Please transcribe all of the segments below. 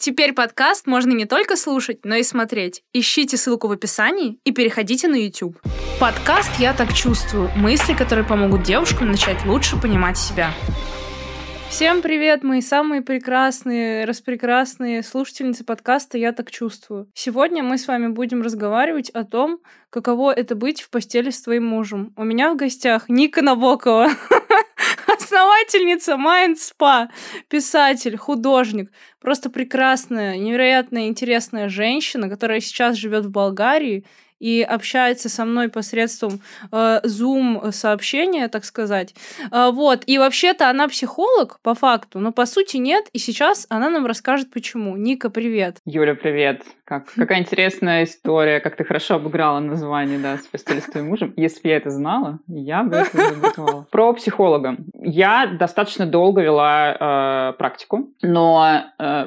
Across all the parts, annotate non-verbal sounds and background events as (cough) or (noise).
Теперь подкаст можно не только слушать, но и смотреть. Ищите ссылку в описании и переходите на YouTube. Подкаст «Я так чувствую» — мысли, которые помогут девушкам начать лучше понимать себя. Всем привет, мои самые прекрасные, распрекрасные слушательницы подкаста «Я так чувствую». Сегодня мы с вами будем разговаривать о том, каково это быть в постели с твоим мужем. У меня в гостях Ника Набокова, (laughs) основательница Mind Spa, писатель, художник, просто прекрасная, невероятно интересная женщина, которая сейчас живет в Болгарии и общается со мной посредством э, Zoom сообщения, так сказать. Э, вот. И вообще-то она психолог, по факту, но по сути нет. И сейчас она нам расскажет, почему. Ника, привет. Юля, привет. Как, (laughs) какая интересная история, как ты хорошо обыграла название, да, с постели с твоим мужем. Если я это знала, я бы это забыла. Про психолога. Я достаточно долго вела э, практику, но э,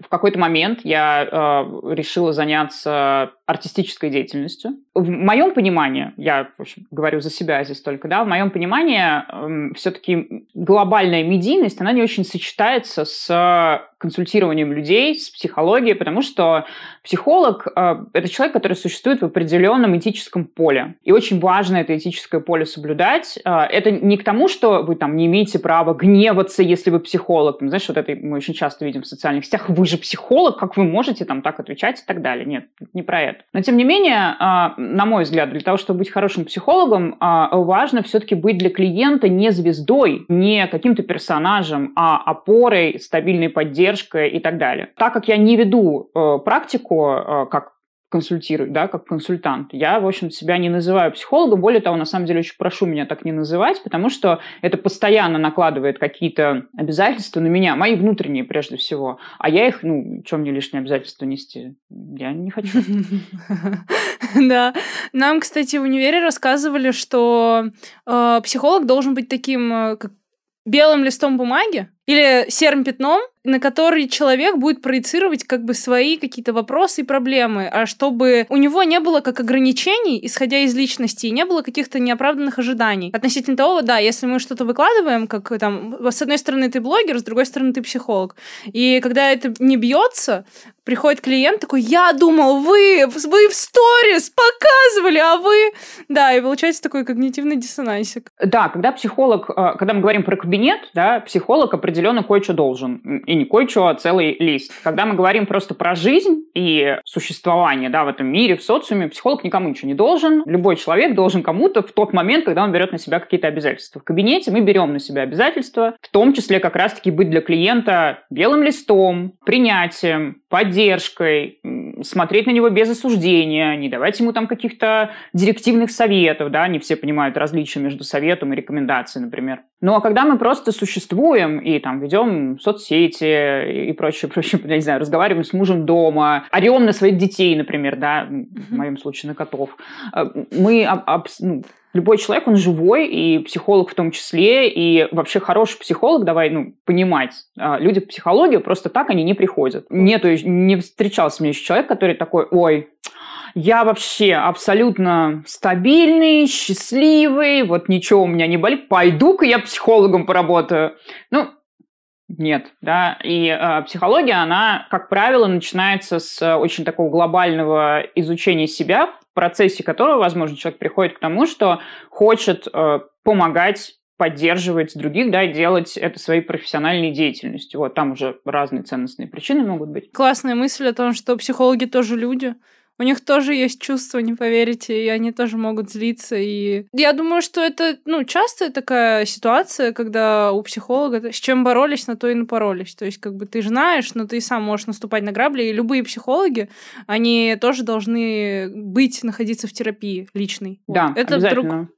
в какой-то момент я э, решила заняться артистической деятельностью. В моем понимании, я в общем, говорю за себя здесь только, да, в моем понимании э, все-таки глобальная медийность, она не очень сочетается с консультированием людей, с психологией, потому что психолог э, – это человек, который существует в определенном этическом поле. И очень важно это этическое поле соблюдать. Э, это не к тому, что вы там не имеете права гневаться, если вы психолог. Знаешь, вот это мы очень часто видим в социальных сетях. Вы же психолог, как вы можете там так отвечать и так далее. Нет, не про это. Но тем не менее, э, на мой взгляд, для того, чтобы быть хорошим психологом, э, важно все-таки быть для клиента не звездой, не каким-то персонажем, а опорой, стабильной поддержкой и так далее. Так как я не веду э, практику э, как консультирую, да, как консультант. Я, в общем себя не называю психологом. Более того, на самом деле, очень прошу меня так не называть, потому что это постоянно накладывает какие-то обязательства на меня, мои внутренние прежде всего. А я их, ну, чем мне лишние обязательства нести? Я не хочу. (laughs) Да. Нам, кстати, в универе рассказывали, что э, психолог должен быть таким, э, как белым листом бумаги или серым пятном, на который человек будет проецировать как бы свои какие-то вопросы и проблемы, а чтобы у него не было как ограничений, исходя из личности, и не было каких-то неоправданных ожиданий. Относительно того, да, если мы что-то выкладываем, как там, с одной стороны ты блогер, с другой стороны ты психолог, и когда это не бьется, приходит клиент такой, я думал, вы, вы в сторис показывали, а вы... Да, и получается такой когнитивный диссонансик. Да, когда психолог, э, когда мы говорим про кабинет, да, психолог определенно кое-что должен и не кое-что, а целый лист. Когда мы говорим просто про жизнь и существование да, в этом мире, в социуме, психолог никому ничего не должен. Любой человек должен кому-то в тот момент, когда он берет на себя какие-то обязательства. В кабинете мы берем на себя обязательства, в том числе как раз-таки быть для клиента белым листом, принятием, поддержкой, смотреть на него без осуждения, не давать ему там каких-то директивных советов, да, не все понимают различия между советом и рекомендацией, например. Ну, а когда мы просто существуем и там ведем соцсети и прочее, (laughs) прочее, я не знаю, разговариваем с мужем дома, орем на своих детей, например, да, в моем случае на котов, э, мы ну, любой человек, он живой, и психолог в том числе, и вообще хороший психолог, давай, ну, понимать, э, люди в психологию просто так они не приходят. Нету, не встречался мне еще человек, который такой, ой, я вообще абсолютно стабильный, счастливый, вот ничего у меня не болит, пойду-ка я психологом поработаю. Ну, нет, да, и э, психология, она, как правило, начинается с очень такого глобального изучения себя, процессе которого, возможно, человек приходит к тому, что хочет э, помогать поддерживать других, да, делать это своей профессиональной деятельностью. Вот там уже разные ценностные причины могут быть. Классная мысль о том, что психологи тоже люди. У них тоже есть чувства, не поверите, и они тоже могут злиться. И я думаю, что это, ну, частая такая ситуация, когда у психолога с чем боролись, на то и напоролись. То есть, как бы ты знаешь, но ты сам можешь наступать на грабли. И любые психологи, они тоже должны быть, находиться в терапии личной. Да, вот. Это обязательно.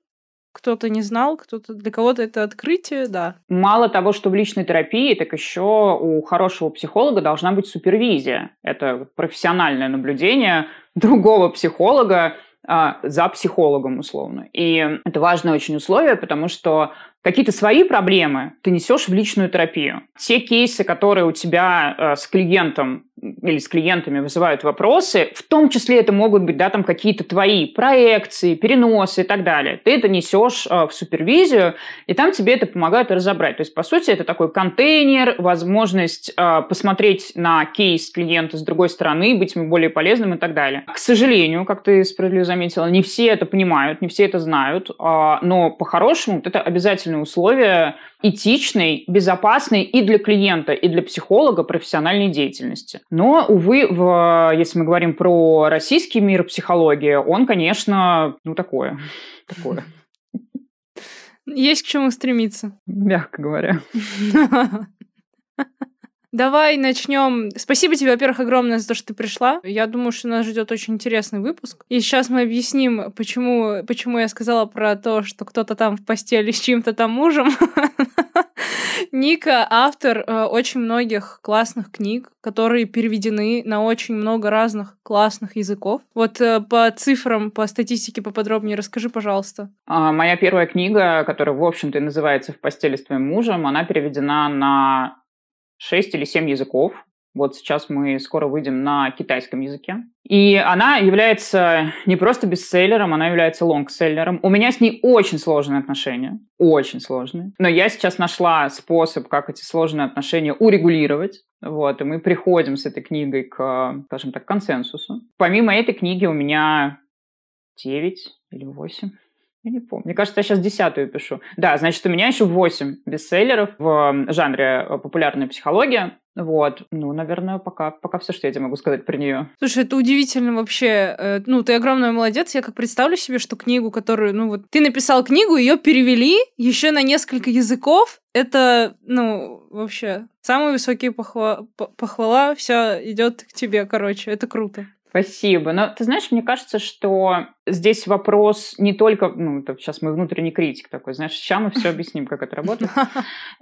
Кто-то не знал, кто-то для кого-то это открытие, да. Мало того, что в личной терапии, так еще у хорошего психолога должна быть супервизия. Это профессиональное наблюдение (laughs) другого психолога а, за психологом, условно. И это важное очень условие, потому что какие-то свои проблемы ты несешь в личную терапию. Те кейсы, которые у тебя э, с клиентом или с клиентами вызывают вопросы, в том числе это могут быть, да, там какие-то твои проекции, переносы и так далее. Ты это несешь э, в супервизию, и там тебе это помогает разобрать. То есть, по сути, это такой контейнер, возможность э, посмотреть на кейс клиента с другой стороны, быть ему более полезным и так далее. К сожалению, как ты справедливо заметила, не все это понимают, не все это знают, э, но по-хорошему это обязательное условие этичной, безопасной и для клиента, и для психолога профессиональной деятельности. Но, увы, в, если мы говорим про российский мир психологии, он, конечно, ну такое, (laughs) такое. Есть к чему стремиться. Мягко говоря. (laughs) Давай начнем. Спасибо тебе, во-первых, огромное за то, что ты пришла. Я думаю, что нас ждет очень интересный выпуск. И сейчас мы объясним, почему, почему я сказала про то, что кто-то там в постели с чьим-то там мужем. (laughs) Ника автор э, очень многих классных книг, которые переведены на очень много разных классных языков. Вот э, по цифрам, по статистике поподробнее расскажи, пожалуйста. А, моя первая книга, которая, в общем-то, и называется «В постели с твоим мужем», она переведена на 6 или 7 языков. Вот сейчас мы скоро выйдем на китайском языке. И она является не просто бестселлером, она является лонгселлером. У меня с ней очень сложные отношения. Очень сложные. Но я сейчас нашла способ, как эти сложные отношения урегулировать. Вот, и мы приходим с этой книгой к, скажем так, консенсусу. Помимо этой книги у меня 9 или 8 я не помню. Мне кажется, я сейчас десятую пишу. Да, значит, у меня еще восемь бестселлеров в жанре э, популярная психология. Вот, ну, наверное, пока, пока все, что я тебе могу сказать про нее. Слушай, это удивительно вообще. Э, ну, ты огромный молодец. Я как представлю себе, что книгу, которую, ну, вот ты написал книгу, ее перевели еще на несколько языков. Это, ну, вообще, самые высокие похва... похвала, все идет к тебе, короче. Это круто. Спасибо. Но ты знаешь, мне кажется, что здесь вопрос не только, ну, это сейчас мы внутренний критик такой, знаешь, сейчас мы все объясним, как это работает. (laughs)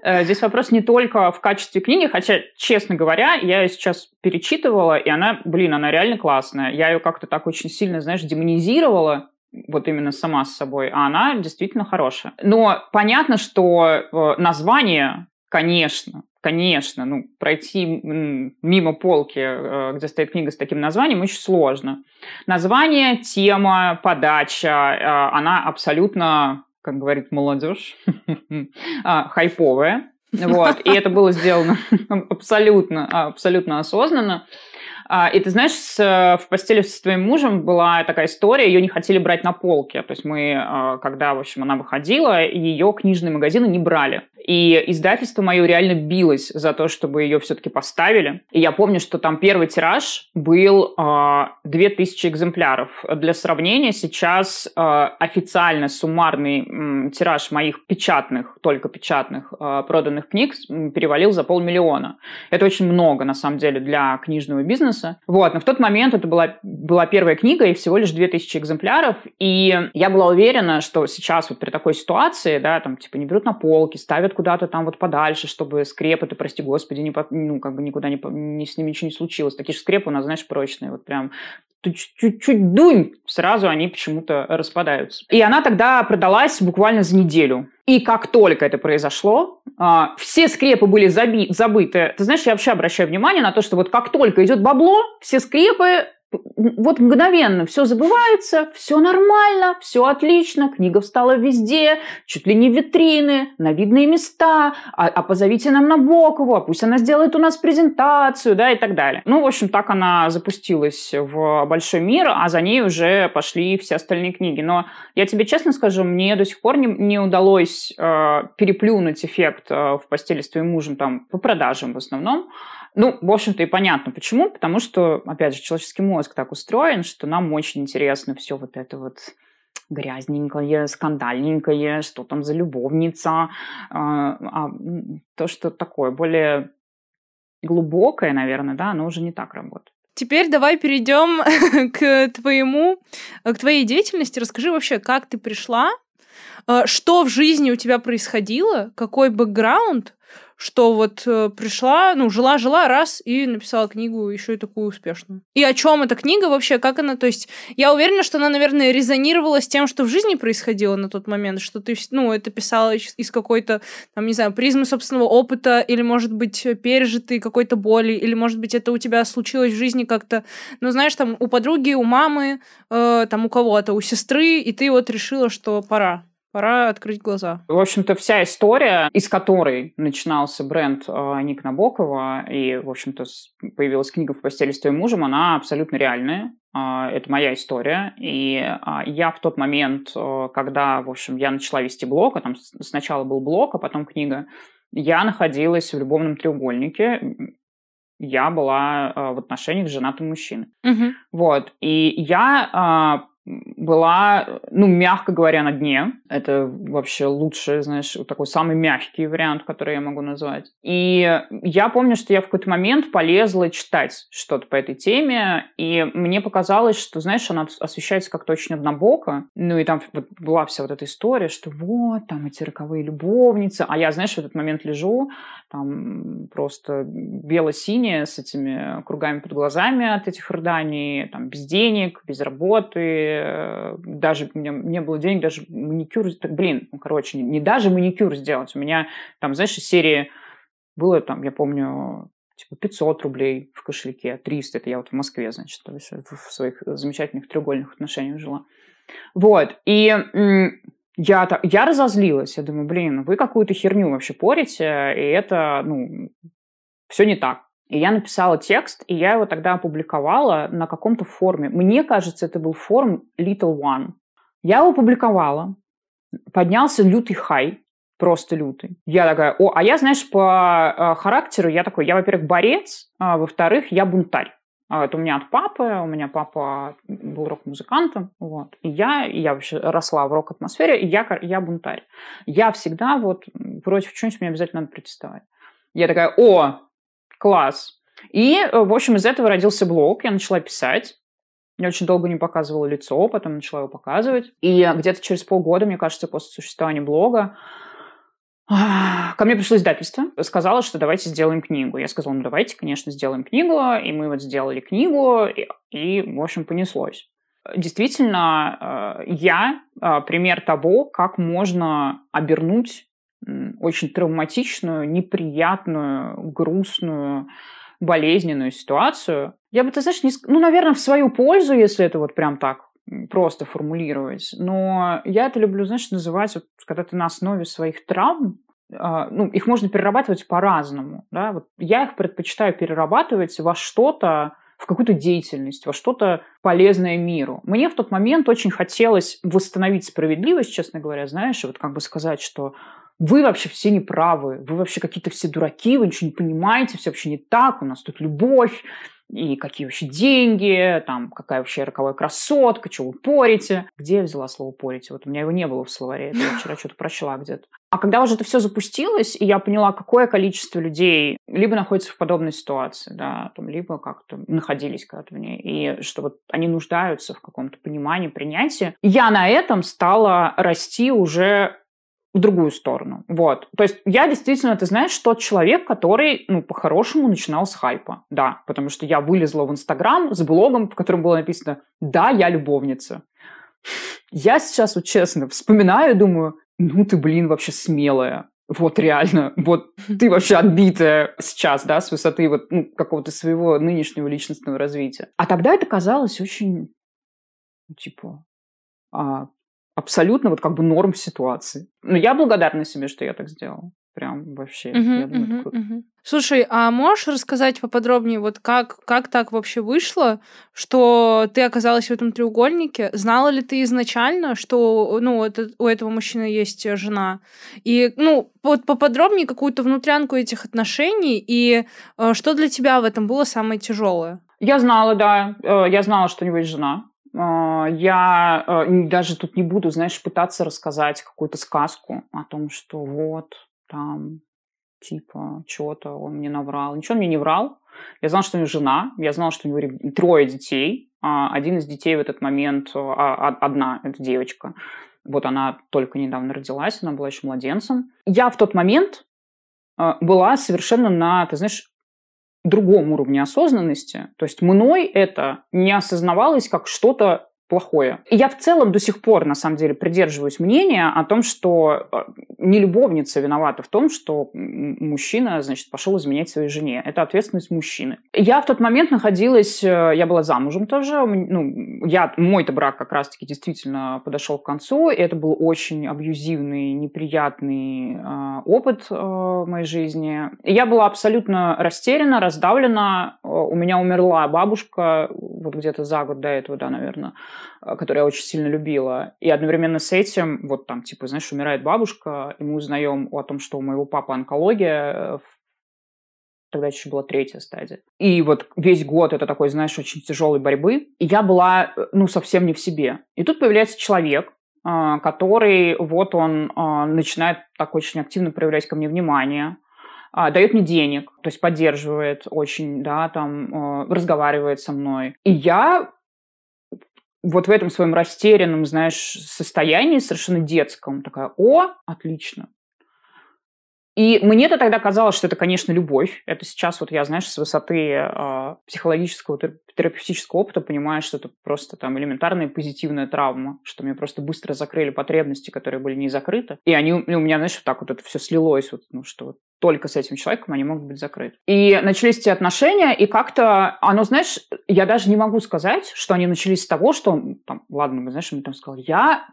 Э, здесь вопрос не только в качестве книги, хотя, честно говоря, я ее сейчас перечитывала, и она, блин, она реально классная. Я ее как-то так очень сильно, знаешь, демонизировала, вот именно сама с собой, а она действительно хорошая. Но понятно, что э, название, конечно, конечно, ну, пройти мимо полки, э, где стоит книга с таким названием, очень сложно. Название, тема, подача, э, она абсолютно, как говорит молодежь, (laughs) а, хайповая. Вот, и это было сделано (laughs) абсолютно, абсолютно осознанно. А, и ты знаешь, с, в постели с твоим мужем была такая история, ее не хотели брать на полке. То есть мы, а, когда, в общем, она выходила, ее книжные магазины не брали. И издательство мое реально билось за то, чтобы ее все-таки поставили. И я помню, что там первый тираж был э, 2000 экземпляров. Для сравнения, сейчас э, официально суммарный э, тираж моих печатных, только печатных э, проданных книг перевалил за полмиллиона. Это очень много, на самом деле, для книжного бизнеса. Вот, но в тот момент это была, была первая книга и всего лишь 2000 экземпляров. И я была уверена, что сейчас вот при такой ситуации, да, там, типа, не берут на полки, ставят куда-то там вот подальше, чтобы скрепы-то, прости господи, не, ну, как бы никуда не, не, с ними ничего не случилось. Такие же скрепы у нас, знаешь, прочные, вот прям чуть-чуть дунь, сразу они почему-то распадаются. И она тогда продалась буквально за неделю. И как только это произошло, а, все скрепы были заби- забыты. Ты знаешь, я вообще обращаю внимание на то, что вот как только идет бабло, все скрепы вот мгновенно все забывается, все нормально, все отлично, книга встала везде, чуть ли не витрины, на видные места, а, а позовите нам на Бокову, а пусть она сделает у нас презентацию, да, и так далее. Ну, в общем, так она запустилась в большой мир, а за ней уже пошли все остальные книги. Но я тебе честно скажу, мне до сих пор не, не удалось э, переплюнуть эффект э, в постели с твоим мужем там по продажам в основном, ну, в общем-то, и понятно почему. Потому что, опять же, человеческий мозг так устроен, что нам очень интересно все вот это вот грязненькое, скандальненькое, что там за любовница. А, а то, что такое более глубокое, наверное, да, оно уже не так работает. Теперь давай перейдем (laughs) к твоему, к твоей деятельности. Расскажи вообще, как ты пришла, э, что в жизни у тебя происходило, какой бэкграунд, что вот э, пришла, ну, жила-жила, раз, и написала книгу еще и такую успешную. И о чем эта книга вообще, как она, то есть я уверена, что она, наверное, резонировала с тем, что в жизни происходило на тот момент, что ты, ну, это писала из какой-то, там, не знаю, призмы собственного опыта, или, может быть, пережитой какой-то боли, или, может быть, это у тебя случилось в жизни как-то, ну, знаешь, там, у подруги, у мамы, э, там, у кого-то, у сестры, и ты вот решила, что пора. Пора открыть глаза. В общем-то, вся история, из которой начинался бренд э, Ник Набокова, и, в общем-то, появилась книга «В постели с твоим мужем», она абсолютно реальная. Э, это моя история. И э, я в тот момент, э, когда, в общем, я начала вести блог, а там сначала был блог, а потом книга, я находилась в любовном треугольнике я была э, в отношениях с женатым мужчиной. Угу. Вот. И я э, была, ну, мягко говоря, на дне. Это вообще лучший, знаешь, такой самый мягкий вариант, который я могу назвать. И я помню, что я в какой-то момент полезла читать что-то по этой теме, и мне показалось, что, знаешь, она освещается как-то очень однобоко. Ну, и там вот была вся вот эта история, что вот, там эти роковые любовницы. А я, знаешь, в этот момент лежу, там просто бело-синяя с этими кругами под глазами от этих рыданий, там без денег, без работы, Э, даже у меня не было денег, даже маникюр, блин, ну, короче, не, не даже маникюр сделать. У меня там, знаешь, из серии было там, я помню, типа 500 рублей в кошельке, 300, это я вот в Москве, значит, в своих замечательных треугольных отношениях жила. Вот, и я, я разозлилась, я думаю, блин, вы какую-то херню вообще порите, и это, ну, все не так. И я написала текст, и я его тогда опубликовала на каком-то форуме. Мне кажется, это был форум Little One. Я его опубликовала. Поднялся лютый хай, просто лютый. Я такая, о, а я, знаешь, по э, характеру, я такой, я, во-первых, борец, а, во-вторых, я бунтарь. А, это у меня от папы, у меня папа был рок-музыкантом, вот. И я, я вообще росла в рок-атмосфере, и я, я бунтарь. Я всегда вот против чего-нибудь мне обязательно надо протестовать. Я такая, о, Класс. И, э, в общем, из этого родился блог. Я начала писать. Я очень долго не показывала лицо, потом начала его показывать. И где-то через полгода, мне кажется, после существования блога, ко мне пришло издательство, сказала, что давайте сделаем книгу. Я сказала, ну давайте, конечно, сделаем книгу. И мы вот сделали книгу, и, и в общем, понеслось. Действительно, э, я э, пример того, как можно обернуть очень травматичную, неприятную, грустную, болезненную ситуацию. Я бы, ты знаешь, не... ну, наверное, в свою пользу, если это вот прям так просто формулировать. Но я это люблю, знаешь, называть, вот, когда ты на основе своих травм, э, ну, их можно перерабатывать по-разному. Да? Вот я их предпочитаю перерабатывать во что-то, в какую-то деятельность, во что-то полезное миру. Мне в тот момент очень хотелось восстановить справедливость, честно говоря, знаешь, вот как бы сказать, что вы вообще все неправы, вы вообще какие-то все дураки, вы ничего не понимаете, все вообще не так, у нас тут любовь, и какие вообще деньги, там, какая вообще роковая красотка, что вы порите. Где я взяла слово порите? Вот у меня его не было в словаре, я (laughs) вчера что-то прочла где-то. А когда уже это все запустилось, и я поняла, какое количество людей либо находится в подобной ситуации, да, там, либо как-то находились когда-то в ней, и что вот они нуждаются в каком-то понимании, принятии, я на этом стала расти уже в другую сторону. Вот. То есть я действительно, ты знаешь, тот человек, который, ну, по-хорошему начинал с хайпа. Да, потому что я вылезла в Инстаграм с блогом, в котором было написано «Да, я любовница». Я сейчас, вот честно, вспоминаю и думаю, ну ты, блин, вообще смелая. Вот реально, вот ты вообще отбитая сейчас, да, с высоты вот ну, какого-то своего нынешнего личностного развития. А тогда это казалось очень, ну, типа, а, абсолютно вот как бы норм ситуации. Но я благодарна себе, что я так сделала. Прям вообще, uh-huh, я думаю, uh-huh, это круто. Uh-huh. Слушай, а можешь рассказать поподробнее, вот как, как так вообще вышло, что ты оказалась в этом треугольнике? Знала ли ты изначально, что ну, это, у этого мужчины есть жена? И, ну, вот поподробнее какую-то внутрянку этих отношений, и э, что для тебя в этом было самое тяжелое? Я знала, да. Э, я знала, что у него есть жена. А, я а, даже тут не буду, знаешь, пытаться рассказать какую-то сказку о том, что вот там типа что-то он мне наврал. Ничего он мне не врал. Я знала, что у него жена, я знала, что у него трое детей. А один из детей в этот момент, одна, это девочка, вот она только недавно родилась, она была еще младенцем. Я в тот момент а, была совершенно на, ты знаешь, другом уровне осознанности. То есть мной это не осознавалось как что-то плохое. И я в целом до сих пор, на самом деле, придерживаюсь мнения о том, что э, не любовница виновата в том, что мужчина, значит, пошел изменять своей жене. Это ответственность мужчины. Я в тот момент находилась, э, я была замужем тоже, ну, я, мой-то брак как раз-таки действительно подошел к концу, и это был очень абьюзивный, неприятный э, опыт э, в моей жизни. И я была абсолютно растеряна, раздавлена. Э, у меня умерла бабушка вот где-то за год до этого, да, наверное. Э, которую я очень сильно любила. И одновременно с этим, вот там, типа, знаешь, умирает бабушка, и мы узнаем о том, что у моего папы онкология, э, тогда еще была третья стадия. И вот весь год это такой, знаешь, очень тяжелой борьбы. И я была, э, ну, совсем не в себе. И тут появляется человек, который, вот он начинает так очень активно проявлять ко мне внимание, дает мне денег, то есть поддерживает очень, да, там, разговаривает со мной. И я вот в этом своем растерянном, знаешь, состоянии, совершенно детском, такая, о, отлично. И мне-то тогда казалось, что это, конечно, любовь. Это сейчас вот я, знаешь, с высоты э, психологического, терапевтического опыта понимаю, что это просто там элементарная позитивная травма, что мне просто быстро закрыли потребности, которые были не закрыты. И они ну, у меня, знаешь, вот так вот это все слилось, вот, ну, что вот только с этим человеком они могут быть закрыты. И начались эти отношения, и как-то оно, знаешь, я даже не могу сказать, что они начались с того, что там, ладно, знаешь, он мне там сказал, я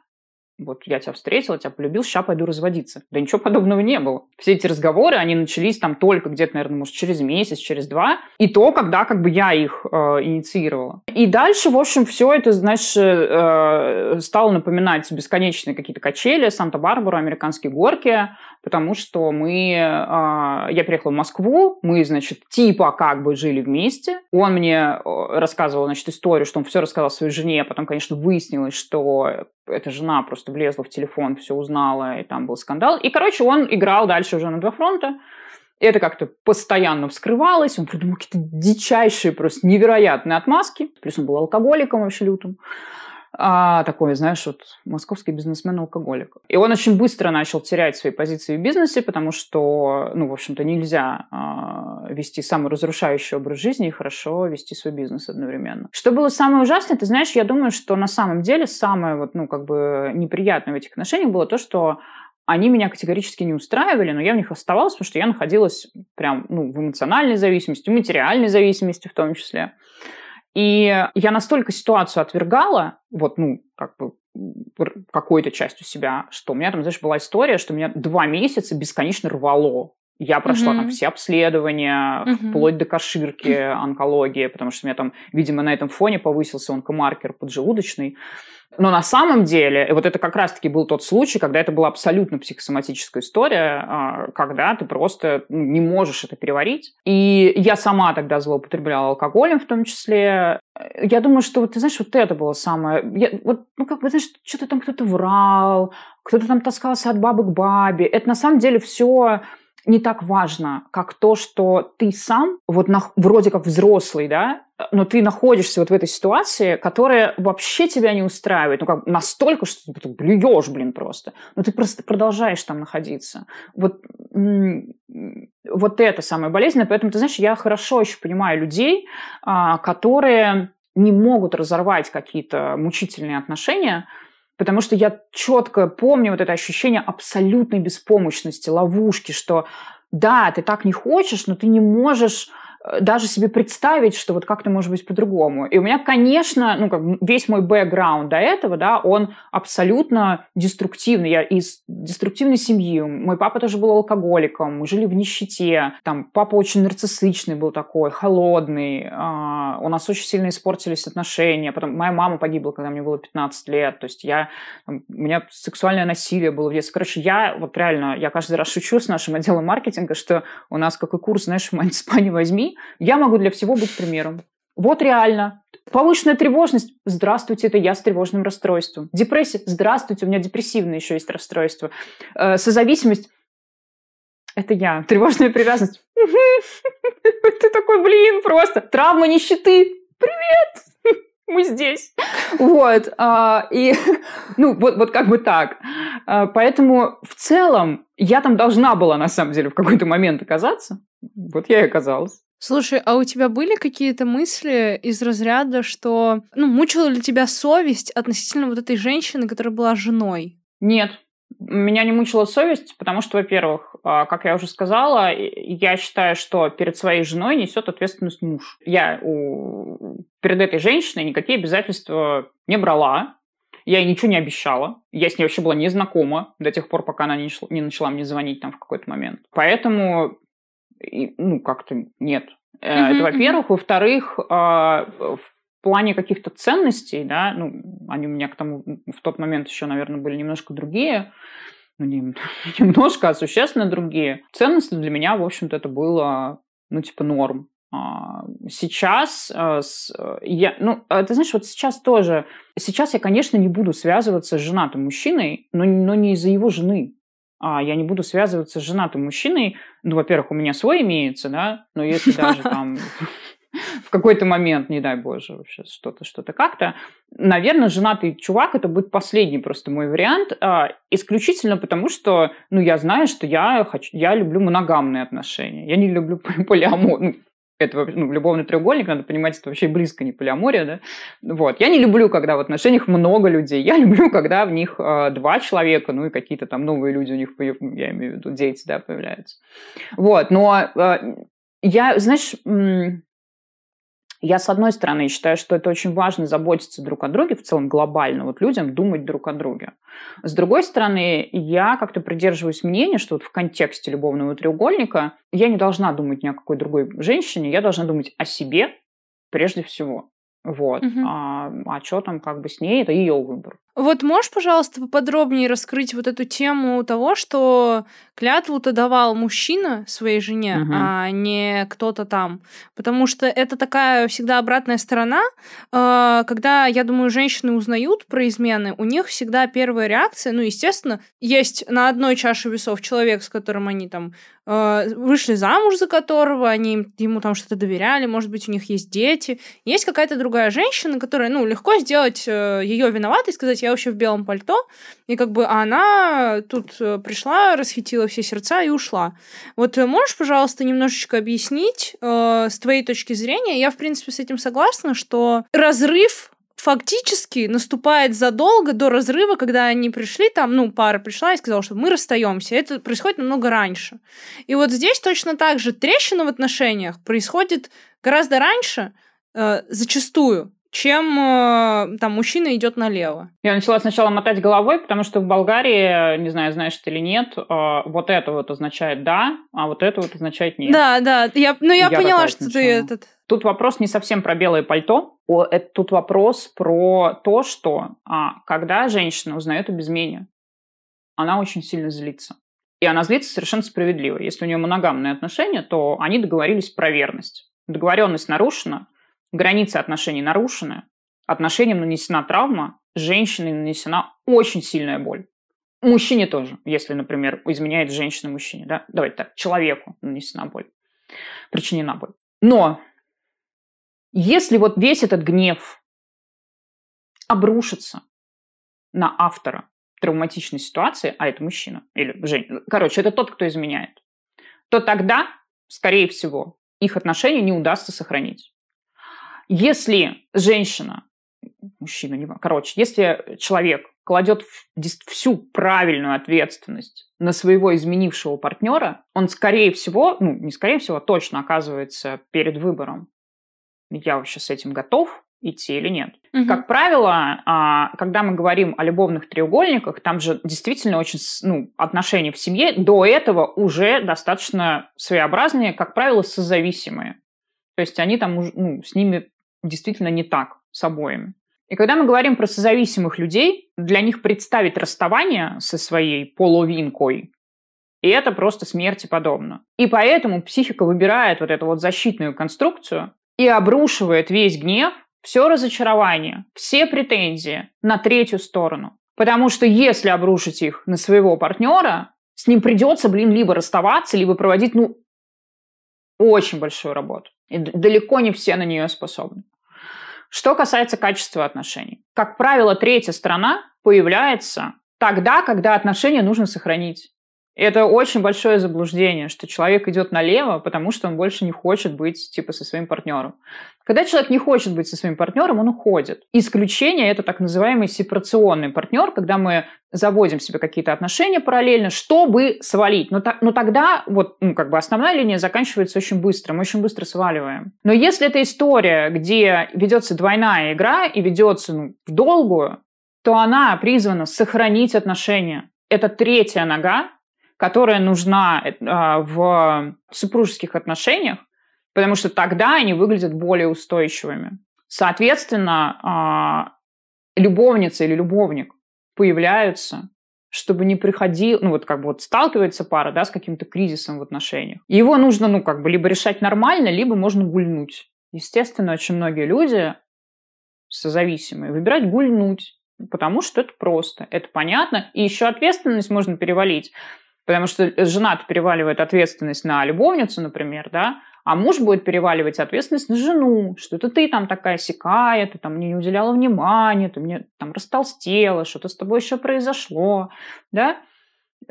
вот я тебя встретил, тебя полюбил, сейчас пойду разводиться. Да ничего подобного не было. Все эти разговоры, они начались там только где-то, наверное, может, через месяц, через два. И то, когда как бы я их э, инициировала. И дальше, в общем, все это, знаешь, э, э стало напоминать бесконечные какие-то качели, Санта-Барбара, американские горки, потому что мы... Э, я приехала в Москву, мы, значит, типа как бы жили вместе. Он мне э, рассказывал, значит, историю, что он все рассказал своей жене, потом, конечно, выяснилось, что эта жена просто влезла в телефон, все узнала, и там был скандал. И, короче, он играл дальше уже на два фронта. Это как-то постоянно вскрывалось, он придумал какие-то дичайшие, просто невероятные отмазки. Плюс он был алкоголиком вообще лютым а, такой, знаешь, вот московский бизнесмен-алкоголик. И он очень быстро начал терять свои позиции в бизнесе, потому что, ну, в общем-то, нельзя а, вести саморазрушающий образ жизни и хорошо вести свой бизнес одновременно. Что было самое ужасное, ты знаешь, я думаю, что на самом деле самое вот, ну, как бы неприятное в этих отношениях было то, что они меня категорически не устраивали, но я в них оставалась, потому что я находилась прям ну, в эмоциональной зависимости, в материальной зависимости в том числе. И я настолько ситуацию отвергала, вот, ну, как бы какой-то частью себя, что у меня там, знаешь, была история, что меня два месяца бесконечно рвало. Я прошла mm-hmm. там все обследования, mm-hmm. вплоть до каширки, онкологии, потому что у меня там, видимо, на этом фоне повысился онкомаркер поджелудочный. Но на самом деле, вот это как раз-таки был тот случай, когда это была абсолютно психосоматическая история, а, когда ты просто ну, не можешь это переварить. И я сама тогда злоупотребляла алкоголем в том числе. Я думаю, что вот, ты знаешь, вот это было самое... Я, вот, ну, как бы, знаешь, что-то там кто-то врал, кто-то там таскался от бабы к бабе. Это на самом деле все не так важно, как то, что ты сам, вот на, вроде как взрослый, да, но ты находишься вот в этой ситуации, которая вообще тебя не устраивает, ну как настолько, что ты блюешь, блин, просто. Но ты просто продолжаешь там находиться. Вот, вот это самое болезненное. Поэтому, ты знаешь, я хорошо еще понимаю людей, а, которые не могут разорвать какие-то мучительные отношения, Потому что я четко помню вот это ощущение абсолютной беспомощности, ловушки, что да, ты так не хочешь, но ты не можешь даже себе представить, что вот как-то может быть по-другому. И у меня, конечно, ну, как весь мой бэкграунд до этого, да, он абсолютно деструктивный. Я из деструктивной семьи. Мой папа тоже был алкоголиком, мы жили в нищете. Там папа очень нарциссичный был такой, холодный. А, у нас очень сильно испортились отношения. Потом моя мама погибла, когда мне было 15 лет. То есть я, у меня сексуальное насилие было в детстве. Короче, я вот реально, я каждый раз шучу с нашим отделом маркетинга, что у нас какой курс, знаешь, (laughs) в возьми, я могу для всего быть примером. Вот реально. Повышенная тревожность. Здравствуйте, это я с тревожным расстройством. Депрессия. Здравствуйте, у меня депрессивное еще есть расстройство. Э, созависимость. Это я. Тревожная привязанность. (laughs) Ты такой, блин, просто. Травма нищеты. Привет! (laughs) мы здесь. Вот. А, и, (laughs) ну, вот, вот как бы так. А, поэтому в целом я там должна была, на самом деле, в какой-то момент оказаться. Вот я и оказалась. Слушай, а у тебя были какие-то мысли из разряда, что, ну, мучила ли тебя совесть относительно вот этой женщины, которая была женой? Нет, меня не мучила совесть, потому что, во-первых, а, как я уже сказала, я считаю, что перед своей женой несет ответственность муж. Я у... перед этой женщиной никакие обязательства не брала, я ей ничего не обещала. Я с ней вообще была не знакома до тех пор, пока она не, начала мне звонить там в какой-то момент. Поэтому, ну, как-то нет. Mm-hmm. Это, во-первых. Во-вторых, а, в плане каких-то ценностей, да, ну, они у меня к тому в тот момент еще, наверное, были немножко другие, ну, не (laughs) немножко, а существенно другие. Ценности для меня, в общем-то, это было, ну, типа, норм. А, сейчас э, я, ну, а ты знаешь, вот сейчас тоже, сейчас я, конечно, не буду связываться с женатым мужчиной, но, но не из-за его жены. А я не буду связываться с женатым мужчиной. Ну, во-первых, у меня свой имеется, да, но если даже (laughs) там в какой-то момент, не дай боже, вообще что-то, что-то как-то. Наверное, женатый чувак это будет последний просто мой вариант, а, исключительно потому, что, ну, я знаю, что я хочу, я люблю моногамные отношения, я не люблю (laughs) полиамор, ну, это ну, любовный треугольник, надо понимать, это вообще близко не полиамория, да. Вот. Я не люблю, когда в отношениях много людей. Я (laughs) люблю, когда в них э, два человека, ну и какие-то там новые люди у них, я имею в виду, дети, да, появляются. Вот. Но э, я, знаешь, я, с одной стороны, считаю, что это очень важно заботиться друг о друге, в целом глобально, вот людям думать друг о друге. С другой стороны, я как-то придерживаюсь мнения, что вот в контексте любовного треугольника я не должна думать ни о какой другой женщине, я должна думать о себе прежде всего. Вот. Угу. А, а что там как бы с ней, это ее выбор. Вот можешь, пожалуйста, поподробнее раскрыть вот эту тему того, что клятву-то давал мужчина своей жене, угу. а не кто-то там. Потому что это такая всегда обратная сторона. А, когда, я думаю, женщины узнают про измены, у них всегда первая реакция, ну, естественно, есть на одной чаше весов человек, с которым они там а, вышли замуж, за которого они ему там что-то доверяли, может быть, у них есть дети. Есть какая-то другая женщина, которая, ну, легко сделать э, ее виноватой, сказать, я вообще в белом пальто, и как бы она тут э, пришла, расхитила все сердца и ушла. Вот э, можешь, пожалуйста, немножечко объяснить э, с твоей точки зрения? Я, в принципе, с этим согласна, что разрыв фактически наступает задолго до разрыва, когда они пришли, там, ну, пара пришла и сказала, что мы расстаемся. Это происходит намного раньше. И вот здесь точно так же трещина в отношениях происходит гораздо раньше, э, зачастую чем э, там мужчина идет налево. Я начала сначала мотать головой, потому что в Болгарии, не знаю, знаешь ты или нет, э, вот это вот означает да, а вот это вот означает нет. Да, да, я, ну я, я поняла, что ты этот... Тут вопрос не совсем про белое пальто, это тут вопрос про то, что а, когда женщина узнает об измене, она очень сильно злится. И она злится совершенно справедливо. Если у нее моногамные отношения, то они договорились про верность. Договоренность нарушена, границы отношений нарушены, отношениям нанесена травма, женщине нанесена очень сильная боль. Мужчине тоже, если, например, изменяет женщина мужчине. Да? Давайте так, человеку нанесена боль, причинена боль. Но если вот весь этот гнев обрушится на автора травматичной ситуации, а это мужчина или женщина, короче, это тот, кто изменяет, то тогда, скорее всего, их отношения не удастся сохранить. Если женщина, мужчина, не короче, если человек кладет всю правильную ответственность на своего изменившего партнера, он, скорее всего, ну, не скорее всего, а точно оказывается перед выбором. Я вообще с этим готов идти или нет. Угу. Как правило, а, когда мы говорим о любовных треугольниках, там же действительно очень ну, отношения в семье до этого уже достаточно своеобразные, как правило, созависимые. То есть они там ну, с ними действительно не так с обоими. И когда мы говорим про созависимых людей, для них представить расставание со своей половинкой, и это просто смерти подобно. И поэтому психика выбирает вот эту вот защитную конструкцию и обрушивает весь гнев, все разочарование, все претензии на третью сторону. Потому что если обрушить их на своего партнера, с ним придется, блин, либо расставаться, либо проводить, ну, очень большую работу. И далеко не все на нее способны. Что касается качества отношений. Как правило, третья сторона появляется тогда, когда отношения нужно сохранить. Это очень большое заблуждение, что человек идет налево, потому что он больше не хочет быть типа со своим партнером. Когда человек не хочет быть со своим партнером, он уходит. Исключение это так называемый сепарационный партнер, когда мы заводим себе какие-то отношения параллельно, чтобы свалить. Но, но тогда вот, ну, как бы основная линия заканчивается очень быстро, мы очень быстро сваливаем. Но если это история, где ведется двойная игра и ведется ну, в долгую, то она призвана сохранить отношения. Это третья нога, которая нужна э, в супружеских отношениях, потому что тогда они выглядят более устойчивыми. Соответственно, а, любовница или любовник появляются, чтобы не приходил, ну вот как бы вот сталкивается пара, да, с каким-то кризисом в отношениях. Его нужно, ну как бы либо решать нормально, либо можно гульнуть. Естественно, очень многие люди созависимые выбирают гульнуть, потому что это просто, это понятно, и еще ответственность можно перевалить. Потому что жена переваливает ответственность на любовницу, например, да, а муж будет переваливать ответственность на жену, что это ты там такая сякая, ты там мне не уделяла внимания, ты мне там растолстела, что-то с тобой еще произошло, да,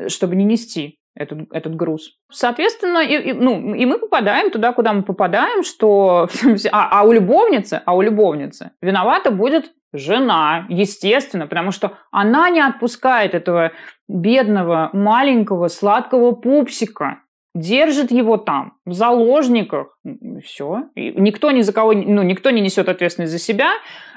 чтобы не нести этот, этот груз. Соответственно, и, и, ну, и мы попадаем туда, куда мы попадаем, что... (laughs) А, а у любовницы, а у любовницы виновата будет жена, естественно, потому что она не отпускает этого бедного, маленького, сладкого пупсика, держит его там, в заложниках, все. И никто ни за кого, ну, никто не несет ответственность за себя,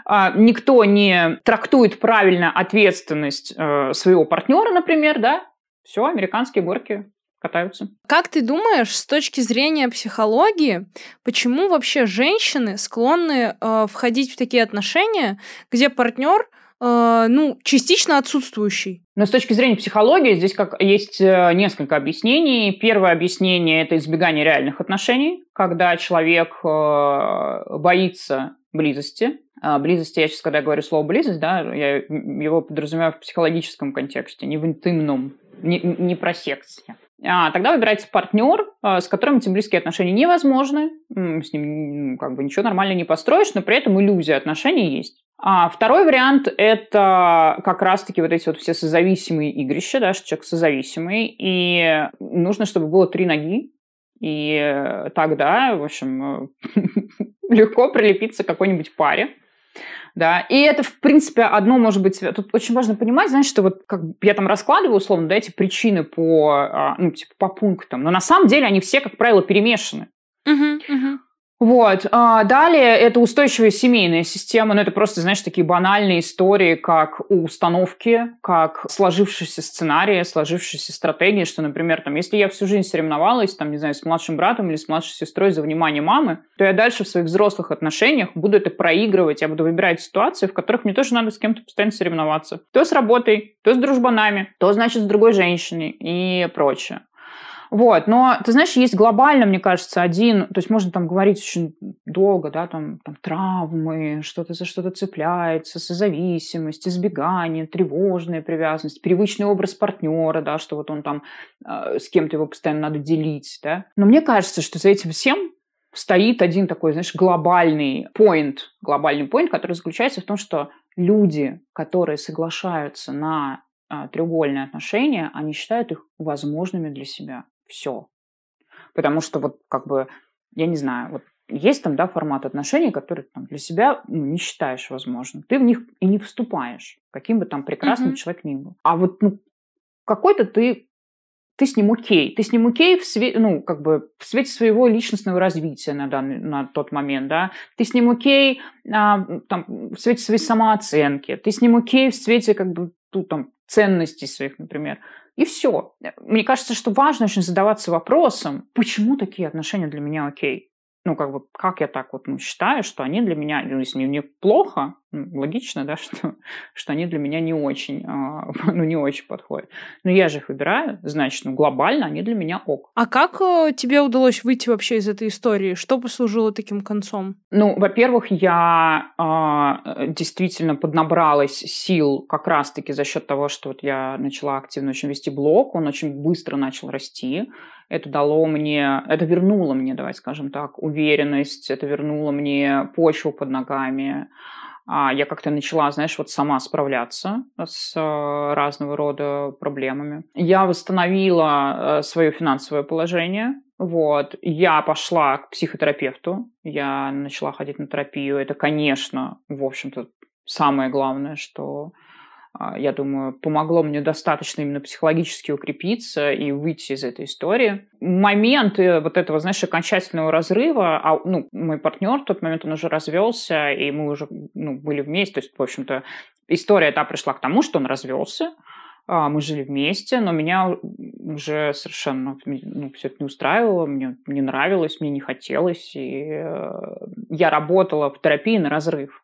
а, никто не трактует правильно ответственность э, своего партнера, например, да, все, американские горки катаются. Как ты думаешь, с точки зрения психологии, почему вообще женщины склонны э, входить в такие отношения, где партнер э, ну, частично отсутствующий. Но с точки зрения психологии здесь как есть э, несколько объяснений. Первое объяснение – это избегание реальных отношений, когда человек э, боится близости. А близости, я сейчас, когда я говорю слово «близость», да, я его подразумеваю в психологическом контексте, не в интимном, не, не про секс тогда выбирается партнер, а, с которым эти близкие отношения невозможны, с ним как бы ничего нормально не построишь, но при этом иллюзия отношений есть. А второй вариант – это как раз-таки вот эти вот все созависимые игрища, да, что человек созависимый, и нужно, чтобы было три ноги, и тогда, в общем, (laughs) легко прилепиться к какой-нибудь паре да, и это, в принципе, одно может быть, тут очень важно понимать, знаешь, что вот как я там раскладываю, условно, да, эти причины по, а, ну, типа, по пунктам, но на самом деле они все, как правило, перемешаны. Uh-huh, uh-huh. Вот. А далее это устойчивая семейная система. Ну, это просто, знаешь, такие банальные истории, как установки, как сложившийся сценарий, сложившаяся стратегия, что, например, там, если я всю жизнь соревновалась, там, не знаю, с младшим братом или с младшей сестрой за внимание мамы, то я дальше в своих взрослых отношениях буду это проигрывать, я буду выбирать ситуации, в которых мне тоже надо с кем-то постоянно соревноваться. То с работой, то с дружбанами, то, значит, с другой женщиной и прочее. Вот, но, ты знаешь, есть глобально, мне кажется, один, то есть можно там говорить очень долго, да, там, там травмы, что-то за что-то цепляется, созависимость, избегание, тревожная привязанность, привычный образ партнера, да, что вот он там э, с кем-то его постоянно надо делить, да. Но мне кажется, что за этим всем стоит один такой, знаешь, глобальный point, глобальный point, который заключается в том, что люди, которые соглашаются на а, треугольные отношения, они считают их возможными для себя все. Потому что вот как бы, я не знаю, вот есть там, да, формат отношений, который там для себя ну, не считаешь возможным. Ты в них и не вступаешь, каким бы там прекрасным mm-hmm. человек ни был. А вот ну, какой-то ты ты с ним окей. Ты с ним окей в, свете, ну, как бы в свете своего личностного развития на, данный, на тот момент, да. Ты с ним окей а, там, в свете своей самооценки. Ты с ним окей в свете как бы, ну, там, ценностей своих, например. И все. Мне кажется, что важно очень задаваться вопросом, почему такие отношения для меня окей ну, как бы, как я так вот ну, считаю, что они для меня, ну, если мне плохо, ну, логично, да, (laughs) что, что они для меня не очень, э, (laughs) ну, не очень подходят. Но я же их выбираю, значит, ну, глобально они для меня ок. А как э, тебе удалось выйти вообще из этой истории? Что послужило таким концом? Ну, во-первых, я э, действительно поднабралась сил как раз-таки за счет того, что вот я начала активно очень вести блог, он очень быстро начал расти. Это дало мне, это вернуло мне, давай скажем так, уверенность, это вернуло мне почву под ногами. А я как-то начала, знаешь, вот сама справляться с э, разного рода проблемами. Я восстановила э, свое финансовое положение, вот. Я пошла к психотерапевту, я начала ходить на терапию. Это, конечно, в общем-то, самое главное, что я думаю, помогло мне достаточно именно психологически укрепиться и выйти из этой истории. Момент вот этого, знаешь, окончательного разрыва, а, ну, мой партнер в тот момент, он уже развелся, и мы уже ну, были вместе, то есть, в общем-то, история та пришла к тому, что он развелся, а, мы жили вместе, но меня уже совершенно ну, все это не устраивало, мне не нравилось, мне не хотелось, и э, я работала в терапии на разрыв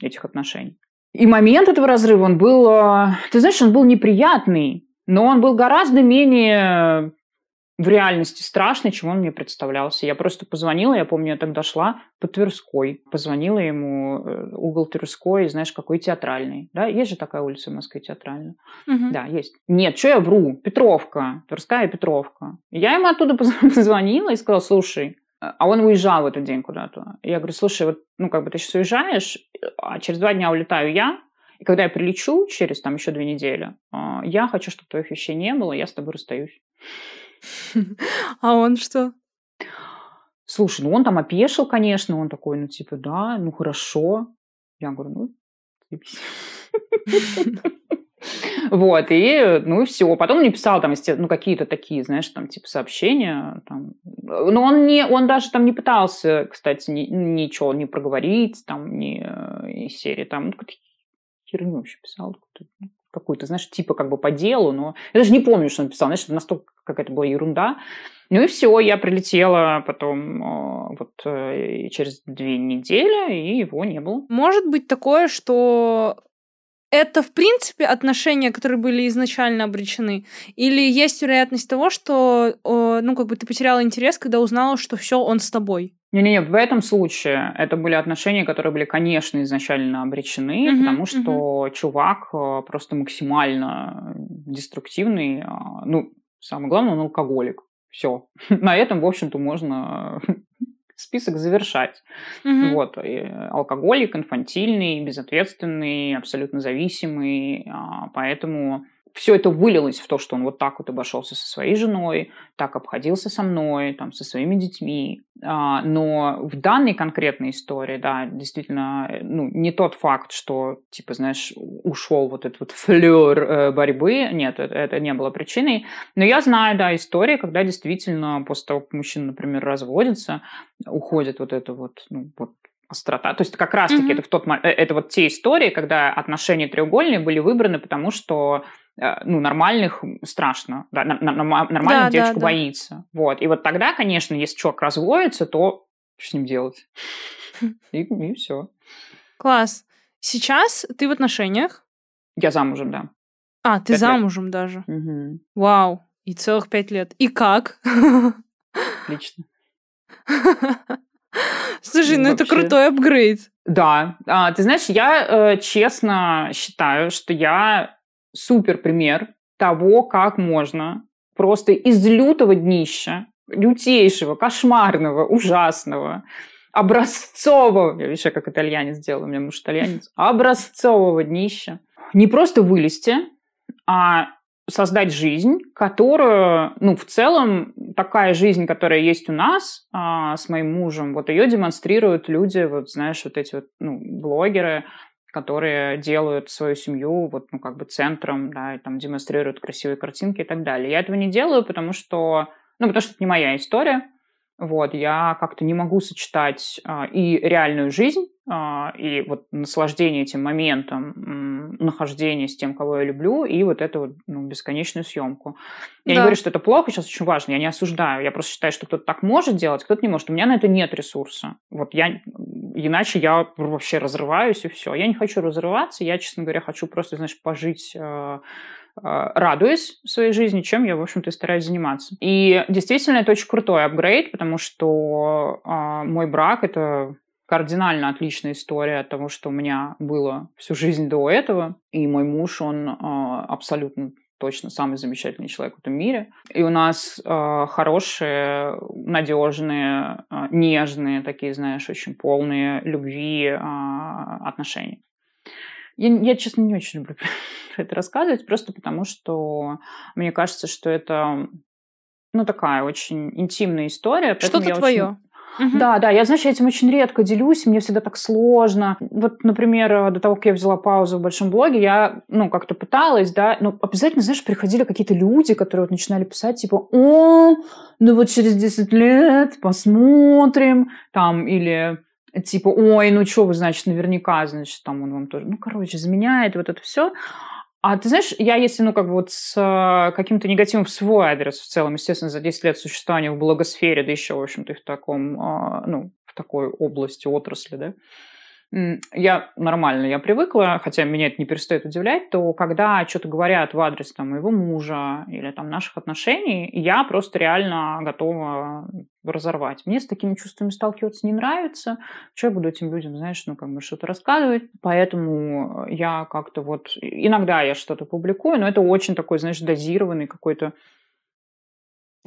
этих отношений. И момент этого разрыва, он был, э, ты знаешь, он был неприятный, но он был гораздо менее в реальности страшный, чем он мне представлялся. Я просто позвонила, я помню, я тогда шла по Тверской. Позвонила ему, э, угол Тверской, знаешь, какой театральный. Да, есть же такая улица в Москве театральная. Угу. Да, есть. Нет, что я вру? Петровка. Тверская Петровка. Я ему оттуда (laughs) позвонила и сказала, слушай, а он уезжал в этот день куда-то. Я говорю, слушай, вот, ну, как бы ты сейчас уезжаешь, а через два дня улетаю я, и когда я прилечу через там еще две недели, а, я хочу, чтобы твоих вещей не было, я с тобой расстаюсь. (laughs) А он что? Слушай, ну он там опешил, конечно, он такой, ну типа, да, ну хорошо. Я говорю, ну, (laughs) Вот, и, ну и все. Потом мне писал там, ну, какие-то такие, знаешь, там, типа, сообщения. Там. Но он, не, он даже там не пытался, кстати, ни, ничего не проговорить, там, ни из серии, там, ну, какую-то херню вообще писал. Какую-то, знаешь, типа как бы по делу, но я даже не помню, что он писал, знаешь, настолько какая-то была ерунда. Ну и все, я прилетела потом вот э, через две недели, и его не было. Может быть такое, что это, в принципе, отношения, которые были изначально обречены? Или есть вероятность того, что, ну, как бы ты потеряла интерес, когда узнала, что все, он с тобой? Не-не-не, в этом случае это были отношения, которые были, конечно, изначально обречены, uh-huh, потому что uh-huh. чувак э, просто максимально деструктивный. А, ну, самое главное, он алкоголик. Все. (laughs) На этом, в общем-то, можно (laughs) список завершать. Угу. Вот. И алкоголик, инфантильный, безответственный, абсолютно зависимый. А, поэтому все это вылилось в то, что он вот так вот обошелся со своей женой, так обходился со мной, там, со своими детьми. А, но в данной конкретной истории, да, действительно, ну, не тот факт, что, типа, знаешь, ушел вот этот вот флер э, борьбы, нет, это, это не было причиной. Но я знаю, да, истории, когда действительно после того, как мужчина, например, разводится, уходит вот это вот, ну, вот острота. То есть как раз-таки mm-hmm. это в тот э, это вот те истории, когда отношения треугольные были выбраны, потому что Э, ну, нормальных страшно, да, нормальных да, девочка да, да. боится. Вот. И вот тогда, конечно, если чувак разводится, то что с ним делать? И, и все. Класс. Сейчас ты в отношениях? Я замужем, да. А, ты замужем лет. даже. Угу. Вау. И целых пять лет. И как? Отлично. Слушай, ну Вообще. это крутой апгрейд. Да. А, ты знаешь, я э, честно считаю, что я супер пример того, как можно просто из лютого днища, лютейшего, кошмарного, ужасного, образцового, я я как итальянец делаю, у меня муж итальянец, (laughs) образцового днища, не просто вылезти, а создать жизнь, которую, ну, в целом, такая жизнь, которая есть у нас а, с моим мужем, вот ее демонстрируют люди, вот, знаешь, вот эти вот, ну, блогеры, которые делают свою семью вот, ну, как бы центром, да, и там демонстрируют красивые картинки и так далее. Я этого не делаю, потому что, ну, потому что это не моя история, вот, я как-то не могу сочетать а, и реальную жизнь, а, и вот наслаждение этим моментом, м, нахождение с тем, кого я люблю, и вот эту вот, ну, бесконечную съемку. Я да. не говорю, что это плохо, сейчас очень важно, я не осуждаю, я просто считаю, что кто-то так может делать, кто-то не может. У меня на это нет ресурса. Вот я, иначе я вообще разрываюсь, и все. Я не хочу разрываться, я, честно говоря, хочу просто, знаешь, пожить э, а, радуюсь своей жизни, чем я, в общем-то, стараюсь заниматься. И действительно, это очень крутой апгрейд, потому что э, мой брак — это кардинально отличная история от того, что у меня было всю жизнь до этого. И мой муж, он э, абсолютно точно самый замечательный человек в этом мире. И у нас э, хорошие, надежные, э, нежные, такие, знаешь, очень полные любви э, отношения. Я, я, честно, не очень люблю (laughs) про это рассказывать, просто потому что мне кажется, что это ну, такая очень интимная история. Что-то твое. Очень... Угу. Да, да, я, знаешь, я этим очень редко делюсь, мне всегда так сложно. Вот, например, до того, как я взяла паузу в большом блоге, я, ну, как-то пыталась, да, но обязательно, знаешь, приходили какие-то люди, которые вот начинали писать, типа, о, ну вот через 10 лет посмотрим, там, или типа, ой, ну что вы, значит, наверняка, значит, там он вам тоже, ну, короче, заменяет вот это все. А ты знаешь, я если, ну, как бы вот с э, каким-то негативом в свой адрес в целом, естественно, за 10 лет существования в блогосфере, да еще, в общем-то, и в таком, а, ну, в такой области, отрасли, да, я нормально, я привыкла, хотя меня это не перестает удивлять, то когда что-то говорят в адрес там, моего мужа или там, наших отношений, я просто реально готова разорвать. Мне с такими чувствами сталкиваться не нравится. Что я буду этим людям, знаешь, ну, как бы что-то рассказывать. Поэтому я как-то вот... Иногда я что-то публикую, но это очень такой, знаешь, дозированный какой-то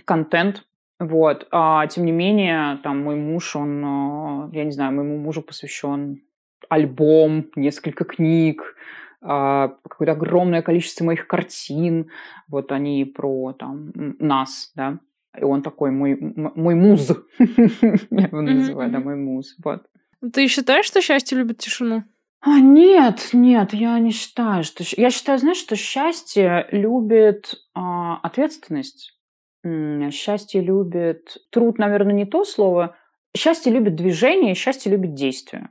контент, вот. А, тем не менее, там мой муж, он, а, я не знаю, моему мужу посвящен альбом, несколько книг, а, какое-то огромное количество моих картин. Вот они про там нас, да. И он такой мой, мой муз. (laughs) Я его называю, да, мой муз. Вот. Ты считаешь, что счастье любит тишину? А, нет, нет, я не считаю, что... Я считаю, знаешь, что счастье любит а, ответственность. Счастье любит... Труд, наверное, не то слово. Счастье любит движение, счастье любит действие.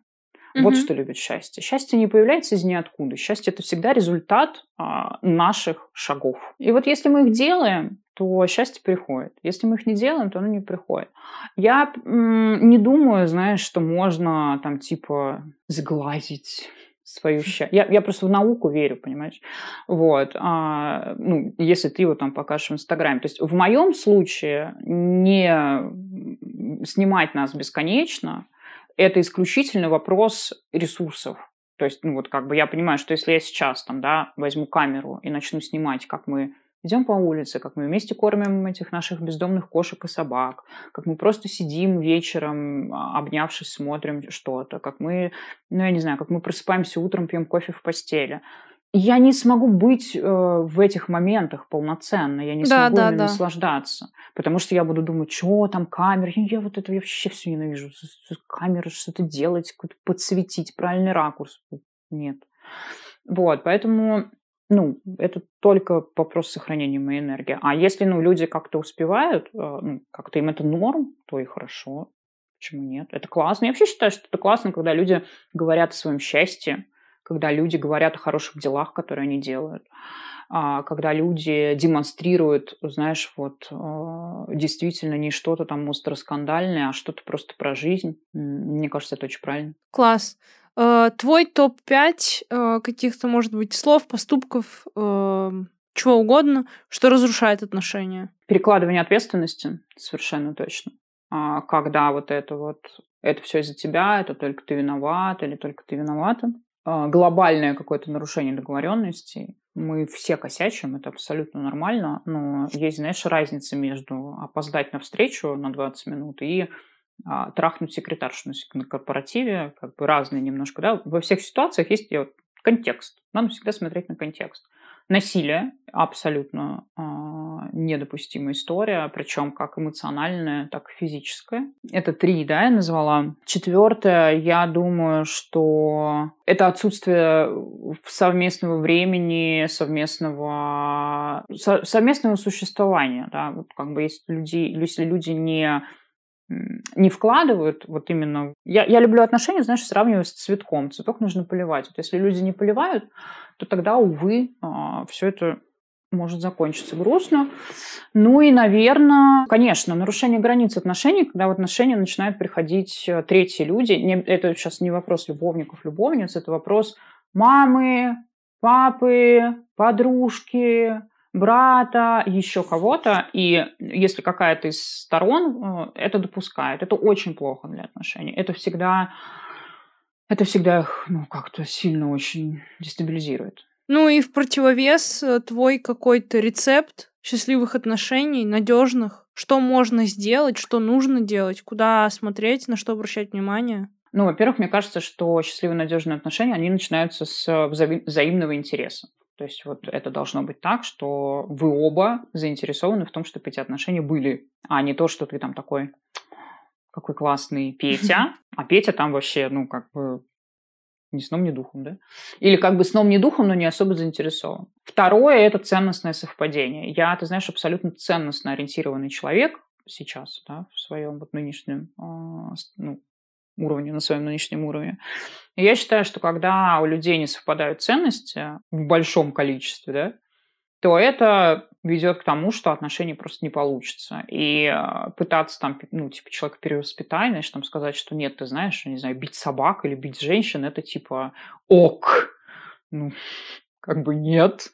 Вот что любит счастье. Счастье не появляется из ниоткуда. Счастье это всегда результат а, наших шагов. И вот если мы их делаем, то счастье приходит. Если мы их не делаем, то оно не приходит. Я м- не думаю, знаешь, что можно там типа сглазить свою счастье. Я, я просто в науку верю, понимаешь? Вот. А, ну, если ты его там покажешь в Инстаграме. То есть в моем случае не снимать нас бесконечно, это исключительно вопрос ресурсов. То есть, ну вот как бы я понимаю, что если я сейчас там, да, возьму камеру и начну снимать, как мы идем по улице, как мы вместе кормим этих наших бездомных кошек и собак, как мы просто сидим вечером, а, обнявшись, смотрим что-то, как мы, ну я не знаю, как мы просыпаемся утром, пьем кофе в постели я не смогу быть э, в этих моментах полноценно, я не да, смогу да, да. наслаждаться, потому что я буду думать, что там камера, я вот это вообще все ненавижу, камера, что-то делать, подсветить, правильный ракурс, нет. Вот, поэтому, ну, это только вопрос сохранения моей энергии. А если, ну, люди как-то успевают, э, ну, как-то им это норм, то и хорошо. Почему нет? Это классно. Я вообще считаю, что это классно, когда люди говорят о своем счастье, когда люди говорят о хороших делах, которые они делают, а, когда люди демонстрируют, знаешь, вот а, действительно не что-то там остро-скандальное, а что-то просто про жизнь. Мне кажется, это очень правильно. Класс. Э, твой топ-5 э, каких-то, может быть, слов, поступков, чего угодно, что разрушает отношения? Перекладывание ответственности, совершенно точно. А, когда вот это вот, это все из-за тебя, это только ты виноват или только ты виновата. А, глобальное какое-то нарушение договоренностей. Мы все косячим, это абсолютно нормально, но есть, знаешь, разница между опоздать на встречу на 20 минут и а, трахнуть секретаршу на корпоративе, как бы разные немножко, да. Во всех ситуациях есть вот, контекст. Надо всегда смотреть на контекст. Насилие абсолютно э, недопустимая история, причем как эмоциональная, так и физическая. Это три, да, я назвала. Четвертое, я думаю, что это отсутствие совместного времени, совместного, со, совместного существования, да, вот как бы если люди, если люди не не вкладывают вот именно... Я, я люблю отношения, знаешь, сравнивать с цветком. Цветок нужно поливать. Вот если люди не поливают, то тогда, увы, а, все это может закончиться грустно. Ну и, наверное, конечно, нарушение границ отношений, когда в отношения начинают приходить э, третьи люди. Не, это сейчас не вопрос любовников, любовниц, это вопрос мамы, папы, подружки, брата, еще кого-то, и если какая-то из сторон э, это допускает, это очень плохо для отношений. Это всегда, это всегда их ну, как-то сильно очень дестабилизирует. Ну и в противовес э, твой какой-то рецепт счастливых отношений, надежных, что можно сделать, что нужно делать, куда смотреть, на что обращать внимание? Ну, во-первых, мне кажется, что счастливые надежные отношения, они начинаются с взаимного интереса. То есть вот это должно быть так, что вы оба заинтересованы в том, чтобы эти отношения были, а не то, что ты там такой, какой классный Петя, (laughs) а Петя там вообще, ну, как бы ни сном, ни духом, да? Или как бы сном, ни духом, но не особо заинтересован. Второе – это ценностное совпадение. Я, ты знаешь, абсолютно ценностно ориентированный человек сейчас, да, в своем вот нынешнем а, ну, уровне, на своем нынешнем уровне. И я считаю, что когда у людей не совпадают ценности в большом количестве, да, то это ведет к тому, что отношения просто не получится. И э, пытаться там, ну, типа, человека перевоспитать, значит, там сказать, что нет, ты знаешь, не знаю, бить собак или бить женщин, это типа ок. Ну, (laughs) как бы нет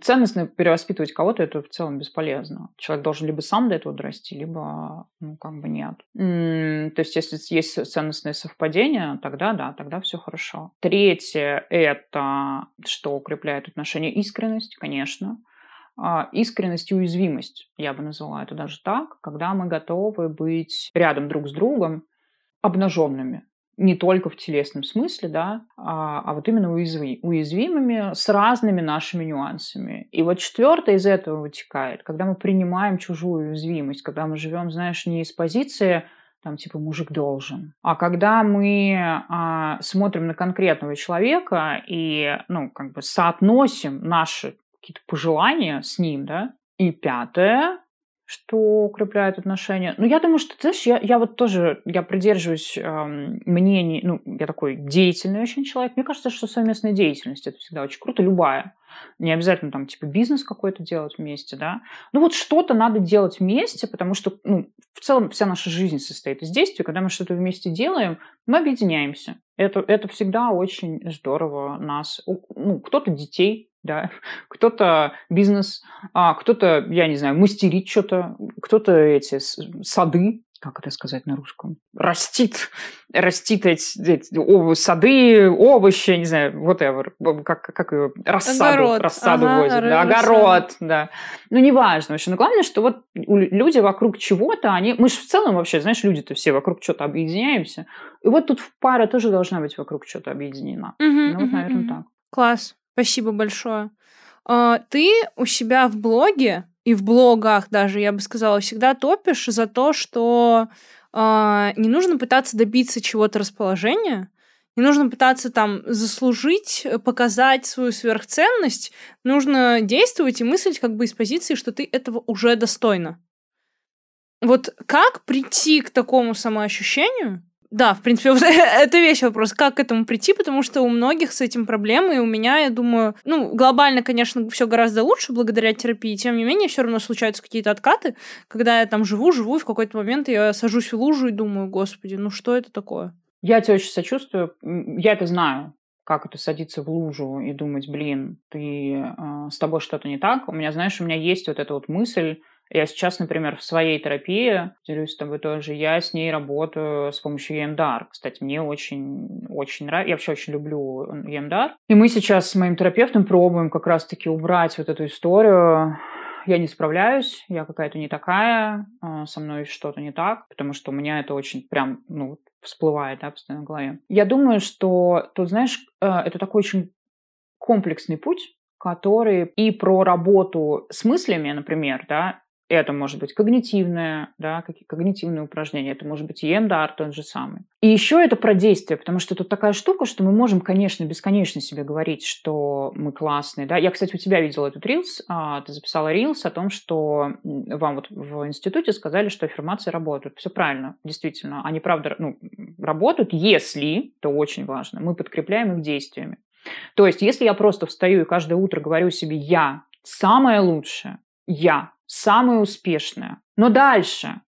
ценностно перевоспитывать кого-то это в целом бесполезно. Человек должен либо сам до этого дорасти, либо, ну, как бы нет. То есть, если есть ценностное совпадение, тогда да, тогда все хорошо. Третье – это что укрепляет отношения? Искренность, конечно. А, искренность и уязвимость, я бы назвала это даже так, когда мы готовы быть рядом друг с другом, обнаженными, не только в телесном смысле, да, а, а вот именно уязви, уязвимыми с разными нашими нюансами. И вот четвертое из этого вытекает, когда мы принимаем чужую уязвимость, когда мы живем, знаешь, не из позиции там типа мужик должен. А когда мы а, смотрим на конкретного человека и, ну, как бы соотносим наши какие-то пожелания с ним, да. И пятое, что укрепляет отношения. Ну, я думаю, что, ты знаешь, я, я вот тоже, я придерживаюсь эм, мнений, ну, я такой деятельный очень человек. Мне кажется, что совместная деятельность – это всегда очень круто, любая. Не обязательно там, типа, бизнес какой-то делать вместе, да. Ну, вот что-то надо делать вместе, потому что, ну, в целом вся наша жизнь состоит из действий. Когда мы что-то вместе делаем, мы объединяемся. Это, это всегда очень здорово нас... Ну, кто-то детей да, кто-то бизнес, а кто-то, я не знаю, мастерит что-то, кто-то эти сады, как это сказать на русском, растит, растит эти, эти сады, овощи, не знаю, whatever, как, как ее, рассаду, огород. рассаду ага, возят, да, огород, да. Ну, неважно вообще. Но главное, что вот люди вокруг чего-то, они, мы же в целом вообще, знаешь, люди-то все вокруг чего-то объединяемся. И вот тут пара тоже должна быть вокруг чего-то объединена. Угу, ну, вот, наверное, угу. так. Класс. Спасибо большое. А, ты у себя в блоге и в блогах даже, я бы сказала, всегда топишь за то, что а, не нужно пытаться добиться чего-то расположения, не нужно пытаться там заслужить, показать свою сверхценность. Нужно действовать и мыслить как бы из позиции, что ты этого уже достойна. Вот как прийти к такому самоощущению, да, в принципе, (laughs) вот это весь вопрос, как к этому прийти, потому что у многих с этим проблемы, и у меня, я думаю, ну, глобально, конечно, все гораздо лучше благодаря терапии, тем не менее, все равно случаются какие-то откаты, когда я там живу, живу, и в какой-то момент я сажусь в лужу и думаю, господи, ну что это такое? Я тебе очень сочувствую, я это знаю, как это садиться в лужу и думать, блин, ты э, с тобой что-то не так. У меня, знаешь, у меня есть вот эта вот мысль, я сейчас, например, в своей терапии, делюсь с тобой тоже, я с ней работаю с помощью EMDR. Кстати, мне очень, очень нравится, я вообще очень люблю EMDR. И мы сейчас с моим терапевтом пробуем как раз-таки убрать вот эту историю я не справляюсь, я какая-то не такая, а, со мной что-то не так, потому что у меня это очень прям, ну, всплывает, да, постоянно в голове. Я думаю, что тут, знаешь, э, это такой очень комплексный путь, который и про работу с мыслями, например, да, это может быть когнитивное, да, какие когнитивные упражнения, это может быть EMDR тот же самый. И еще это про действие, потому что тут такая штука, что мы можем, конечно, бесконечно себе говорить, что мы классные. Да? Я, кстати, у тебя видела этот рилс, а, ты записала рилс о том, что вам вот в институте сказали, что аффирмации работают. Все правильно, действительно. Они, правда, ну, работают, если, то очень важно, мы подкрепляем их действиями. То есть, если я просто встаю и каждое утро говорю себе «я самое лучшее», «я самое успешное. Но дальше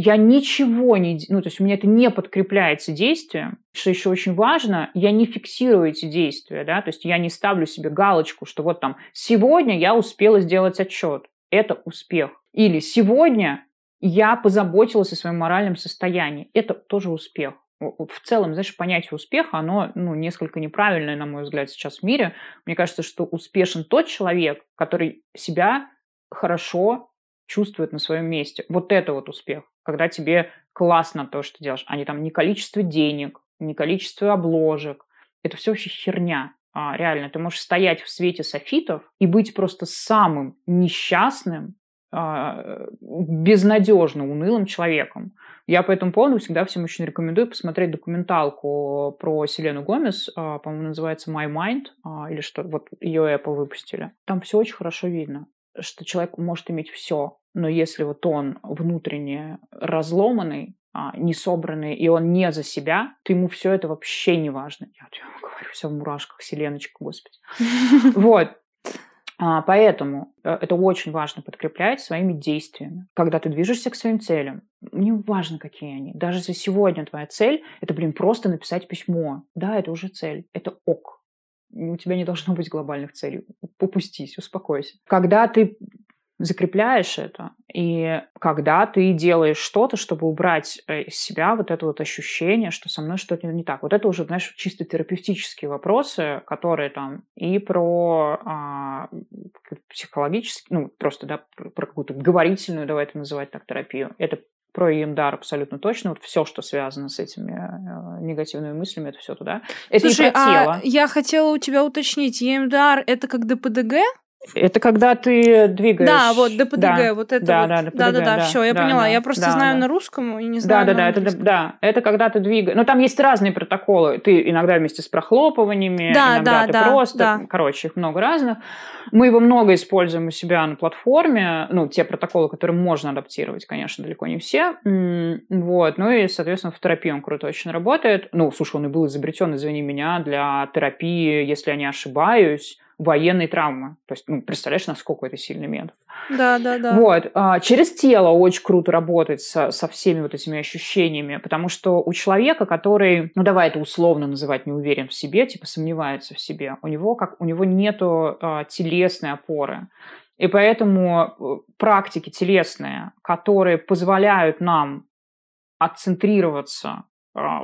я ничего не... Ну, то есть у меня это не подкрепляется действием. Что еще очень важно, я не фиксирую эти действия, да, то есть я не ставлю себе галочку, что вот там сегодня я успела сделать отчет. Это успех. Или сегодня я позаботилась о своем моральном состоянии. Это тоже успех. в целом, знаешь, понятие успеха, оно ну, несколько неправильное, на мой взгляд, сейчас в мире. Мне кажется, что успешен тот человек, который себя хорошо чувствует на своем месте. Вот это вот успех. Когда тебе классно то, что делаешь, а не там не количество денег, не количество обложек. Это все вообще херня. А, реально, ты можешь стоять в свете софитов и быть просто самым несчастным, а, безнадежно унылым человеком. Я по этому поводу всегда всем очень рекомендую посмотреть документалку про Селену Гомес, а, по-моему, называется My Mind, а, или что, вот ее Apple выпустили. Там все очень хорошо видно, что человек может иметь все, но если вот он внутренне разломанный, не собранный, и он не за себя, то ему все это вообще не важно. Я, я говорю, все в мурашках, Селеночка, господи. (laughs) Вот. А, поэтому э, это очень важно подкреплять своими действиями. Когда ты движешься к своим целям, не важно, какие они. Даже если сегодня твоя цель – это, блин, просто написать письмо. Да, это уже цель. Это ок. У тебя не должно быть глобальных целей. Попустись, успокойся. Когда ты закрепляешь это, и когда ты делаешь что-то, чтобы убрать э, из себя вот это вот ощущение, что со мной что-то не так. Вот это уже, знаешь, чисто терапевтические вопросы, которые там и про а, психологический, ну, просто, да, про, какую-то говорительную, давай это называть так, терапию. Это про EMDR абсолютно точно. Вот все, что связано с этими э, негативными мыслями, это все туда. Это Слушай, и про тело. А я хотела у тебя уточнить, EMDR это как ДПДГ? Это когда ты двигаешь. Да, вот ДПДГ, да, вот это. Да, вот. да, ДПДГ, да, да, да, да, все, я да, поняла. Да, я просто да, знаю да. на русском и не знаю. Да, да, да, это, да, это когда ты двигаешь. Ну, там есть разные протоколы. Ты иногда вместе с прохлопываниями, да, иногда да, ты да, просто. Да. Короче, их много разных. Мы его много используем у себя на платформе. Ну, те протоколы, которые можно адаптировать, конечно, далеко не все. Вот. Ну и, соответственно, в терапии он круто очень работает. Ну, слушай, он и был изобретен, извини меня, для терапии, если я не ошибаюсь военной травмы. То есть, ну, представляешь, насколько это сильный метод. Да, да, да. Вот. А, через тело очень круто работать со, со всеми вот этими ощущениями, потому что у человека, который, ну, давай это условно называть, не уверен в себе, типа сомневается в себе, у него, как, у него нету а, телесной опоры. И поэтому э, практики телесные, которые позволяют нам отцентрироваться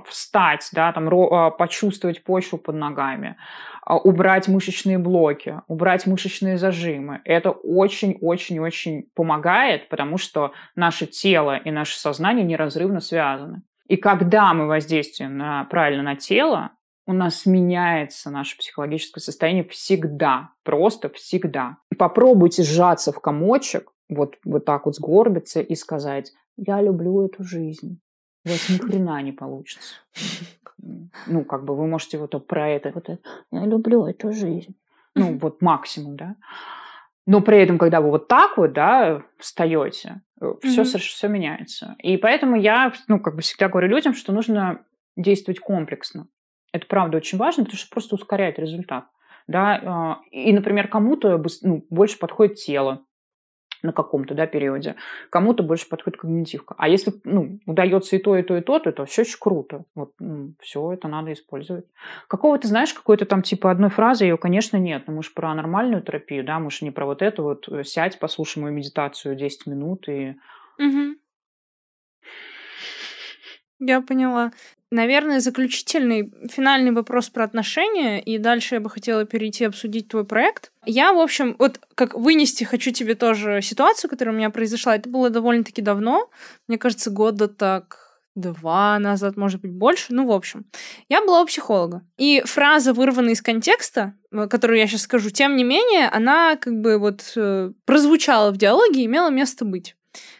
встать, да, там, а, почувствовать почву под ногами, а, убрать мышечные блоки, убрать мышечные зажимы. Это очень-очень-очень помогает, потому что наше тело и наше сознание неразрывно связаны. И когда мы воздействуем на, правильно на тело, у нас меняется наше психологическое состояние всегда, просто всегда. Попробуйте сжаться в комочек, вот, вот так вот сгорбиться и сказать, я люблю эту жизнь у вас ни хрена не получится. Ну, как бы вы можете вот про это, вот это, я люблю эту жизнь. Ну, вот максимум, да. Но при этом, когда вы вот так вот, да, встаете, все, mm-hmm. все меняется. И поэтому я, ну, как бы всегда говорю людям, что нужно действовать комплексно. Это правда очень важно, потому что просто ускоряет результат. Да? А, и, например, кому-то ну, больше подходит тело, на каком-то да, периоде. Кому-то больше подходит когнитивка. А если ну, удается и то, и то, и то, то это все очень круто. Вот, ну, все это надо использовать. Какого ты знаешь, какой-то там типа одной фразы, ее, конечно, нет. Но мы же про нормальную терапию, да, мы же не про вот это вот э, сядь, послушай мою медитацию 10 минут и... Угу. Я поняла. Наверное, заключительный, финальный вопрос про отношения, и дальше я бы хотела перейти обсудить твой проект. Я, в общем, вот как вынести хочу тебе тоже ситуацию, которая у меня произошла. Это было довольно-таки давно, мне кажется, года так два назад, может быть, больше. Ну, в общем, я была у психолога. И фраза, вырванная из контекста, э, которую я сейчас скажу, тем не менее, она как бы вот э, прозвучала в диалоге и имела место быть.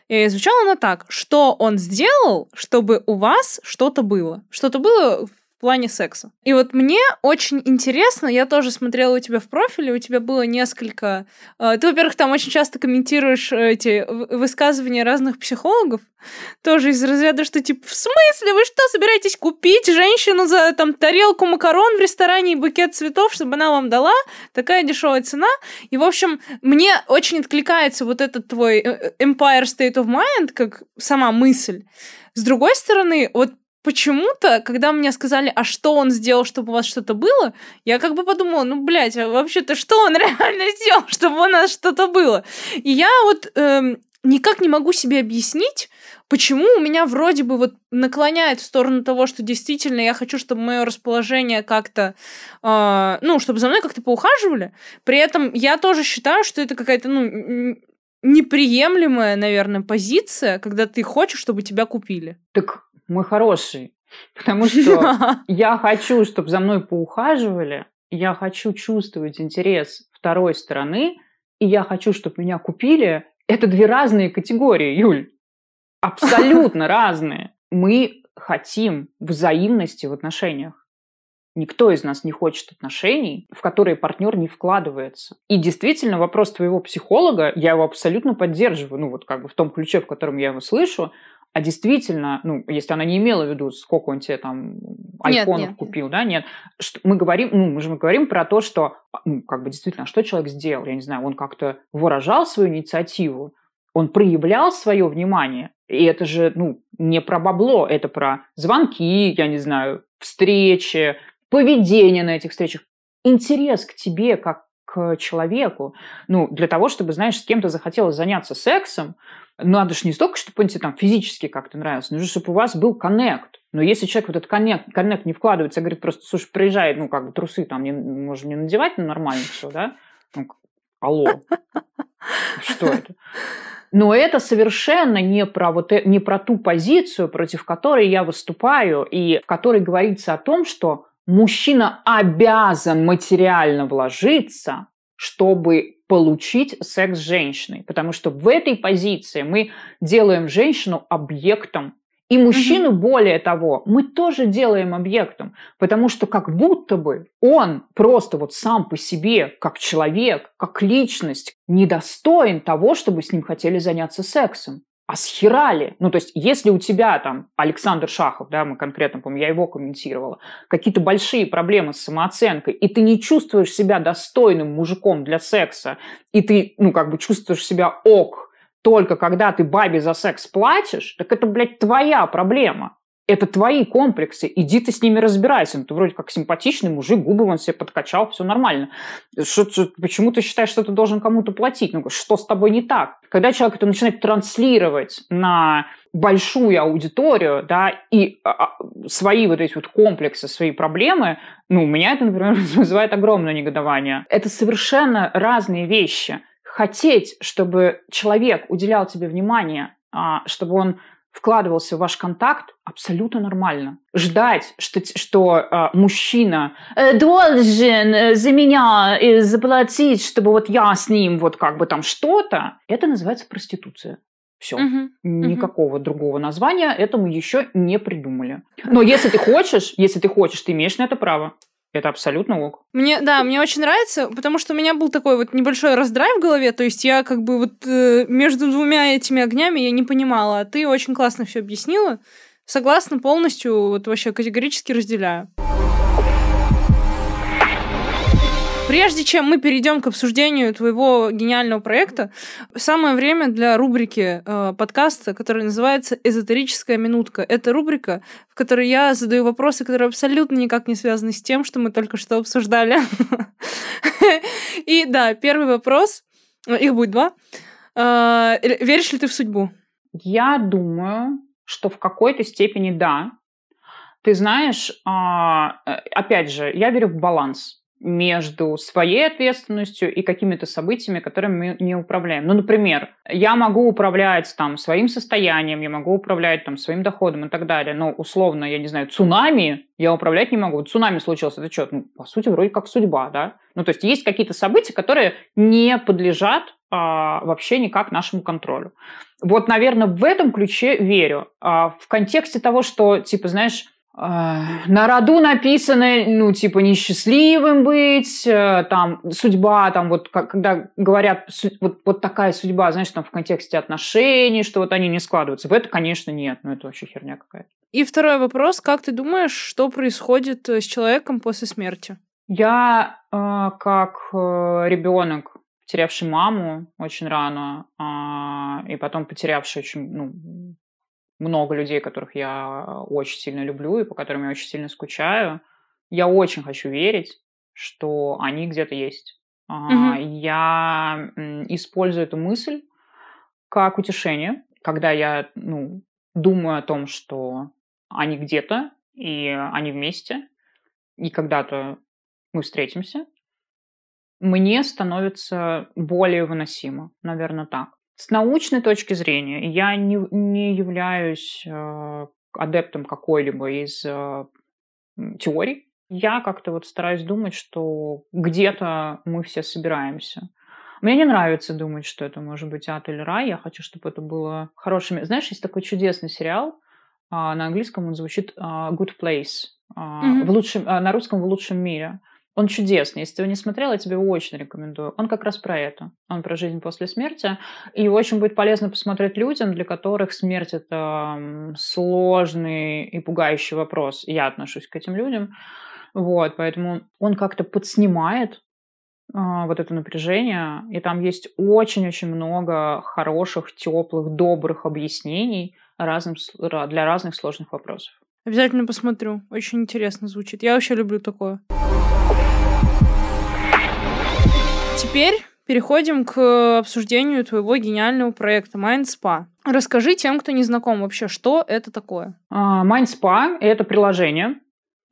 И звучала она так. Что он сделал, чтобы у вас что-то было? Что-то было плане секса. И вот мне очень интересно, я тоже смотрела у тебя в профиле, у тебя было несколько... Э, ты, во-первых, там очень часто комментируешь эти высказывания разных психологов, тоже из разряда, что типа, в смысле, вы что, собираетесь купить женщину за там тарелку макарон в ресторане и букет цветов, чтобы она вам дала? Такая дешевая цена. И, в общем, мне очень откликается вот этот твой э, Empire State of Mind, как сама мысль. С другой стороны, вот почему-то, когда мне сказали, а что он сделал, чтобы у вас что-то было, я как бы подумала, ну, блядь, а вообще-то что он (laughs) реально сделал, чтобы у нас что-то было? И я вот эм, никак не могу себе объяснить, почему у меня вроде бы вот наклоняет в сторону того, что действительно я хочу, чтобы мое расположение как-то, э, ну, чтобы за мной как-то поухаживали. При этом я тоже считаю, что это какая-то, ну, неприемлемая, наверное, позиция, когда ты хочешь, чтобы тебя купили. Так, мой хороший, потому что (laughs) я хочу, чтобы за мной поухаживали, я хочу чувствовать интерес второй стороны, и я хочу, чтобы меня купили, это две разные категории, Юль. (laughs) Абсолютно разные. Мы хотим взаимности в отношениях. Никто из нас не хочет отношений, в которые партнер не вкладывается. И действительно, вопрос твоего психолога, я его абсолютно поддерживаю, ну вот как бы в том ключе, в котором я его слышу, а действительно, ну, если она не имела в виду, сколько он тебе там айфонов нет, нет, купил, нет. да, нет, что мы говорим, ну, мы же мы говорим про то, что, ну, как бы действительно, а что человек сделал, я не знаю, он как-то выражал свою инициативу, он проявлял свое внимание, и это же, ну, не про бабло, это про звонки, я не знаю, встречи, поведение на этих встречах, интерес к тебе как к человеку, ну, для того, чтобы, знаешь, с кем-то захотелось заняться сексом, надо же не столько, чтобы он тебе там физически как-то нравился, нужно, чтобы у вас был коннект. Но если человек вот этот коннект, коннект не вкладывается, говорит просто, слушай, приезжай, ну, как бы трусы там не, можем не надевать, но нормально все, да? Ну, алло. Что это? Но это совершенно не про, вот, э, не про ту позицию, против которой я выступаю, и в которой говорится о том, что мужчина обязан материально вложиться, чтобы получить секс с женщиной. Потому что в этой позиции мы делаем женщину объектом. И мужчину, угу. более того, мы тоже делаем объектом. Потому что как будто бы он просто вот сам по себе, как человек, как личность, недостоин того, чтобы с ним хотели заняться сексом а схерали? Ну, то есть, если у тебя там Александр Шахов, да, мы конкретно, помню, я его комментировала, какие-то большие проблемы с самооценкой, и ты не чувствуешь себя достойным мужиком для секса, и ты, ну, как бы чувствуешь себя ок, только когда ты бабе за секс платишь, так это, блядь, твоя проблема. Это твои комплексы, иди ты с ними разбирайся. Ну, ты вроде как симпатичный мужик, губы он себе подкачал, все нормально. Что, почему ты считаешь, что ты должен кому-то платить? Ну, что с тобой не так? Когда человек это начинает транслировать на большую аудиторию, да, и а, а свои вот эти вот комплексы, свои проблемы, ну, у меня это, например, (laughs) вызывает огромное негодование. Это совершенно разные вещи. Хотеть, чтобы человек уделял тебе внимание, а, чтобы он вкладывался в ваш контакт, абсолютно нормально. Ждать, что, что э, мужчина э, должен э, за меня э, заплатить, чтобы вот я с ним вот как бы там что-то, это называется проституция. Все. Угу, Никакого угу. другого названия этому еще не придумали. Но если ты хочешь, если ты хочешь, ты имеешь на это право. Это абсолютно ок. Мне, да, мне очень нравится, потому что у меня был такой вот небольшой раздрай в голове, то есть я как бы вот э, между двумя этими огнями я не понимала, а ты очень классно все объяснила. Согласна полностью, вот вообще категорически разделяю. Прежде чем мы перейдем к обсуждению твоего гениального проекта, самое время для рубрики э, подкаста, которая называется «Эзотерическая минутка». Это рубрика, в которой я задаю вопросы, которые абсолютно никак не связаны с тем, что мы только что обсуждали. (laughs) И да, первый вопрос, их будет два. Э, веришь ли ты в судьбу? Я думаю, что в какой-то степени да. Ты знаешь, а, э, опять же, я верю в баланс между своей ответственностью и какими-то событиями, которыми мы не управляем. Ну, например, я могу управлять там своим состоянием, я могу управлять там своим доходом и так далее, но условно, я не знаю, цунами я управлять не могу. Вот цунами случился, это что? Ну, по сути, вроде как судьба, да? Ну, то есть есть какие-то события, которые не подлежат а, вообще никак нашему контролю. Вот, наверное, в этом ключе верю. А, в контексте того, что, типа, знаешь, на роду написано, ну, типа, несчастливым быть, э, там, судьба, там, вот, когда говорят, вот, вот такая судьба, знаешь, там, в контексте отношений, что вот они не складываются. В это, конечно, нет, ну, это вообще херня какая-то. И второй вопрос, как ты думаешь, что происходит э, с человеком после смерти? Я, э, как э, ребенок, потерявший маму очень рано, э, и потом потерявший очень, ну, много людей, которых я очень сильно люблю и по которым я очень сильно скучаю. Я очень хочу верить, что они где-то есть. Угу. Я использую эту мысль как утешение, когда я ну, думаю о том, что они где-то, и они вместе, и когда-то мы встретимся, мне становится более выносимо, наверное, так. С научной точки зрения я не, не являюсь э, адептом какой-либо из э, теорий. Я как-то вот стараюсь думать, что где-то мы все собираемся. Мне не нравится думать, что это может быть ад или рай. Я хочу, чтобы это было хорошим. Знаешь, есть такой чудесный сериал. А, на английском он звучит а, Good Place. Mm-hmm. В лучшем, на русском в лучшем мире. Он чудесный. Если ты его не смотрел, я тебе очень рекомендую. Он как раз про это. Он про жизнь после смерти. И очень будет полезно посмотреть людям, для которых смерть – это сложный и пугающий вопрос. Я отношусь к этим людям. Вот, поэтому он как-то подснимает а, вот это напряжение, и там есть очень-очень много хороших, теплых, добрых объяснений разным, для разных сложных вопросов. Обязательно посмотрю. Очень интересно звучит. Я вообще люблю такое. Теперь переходим к обсуждению твоего гениального проекта Mind Spa. Расскажи тем, кто не знаком вообще, что это такое. А, Mind Spa – это приложение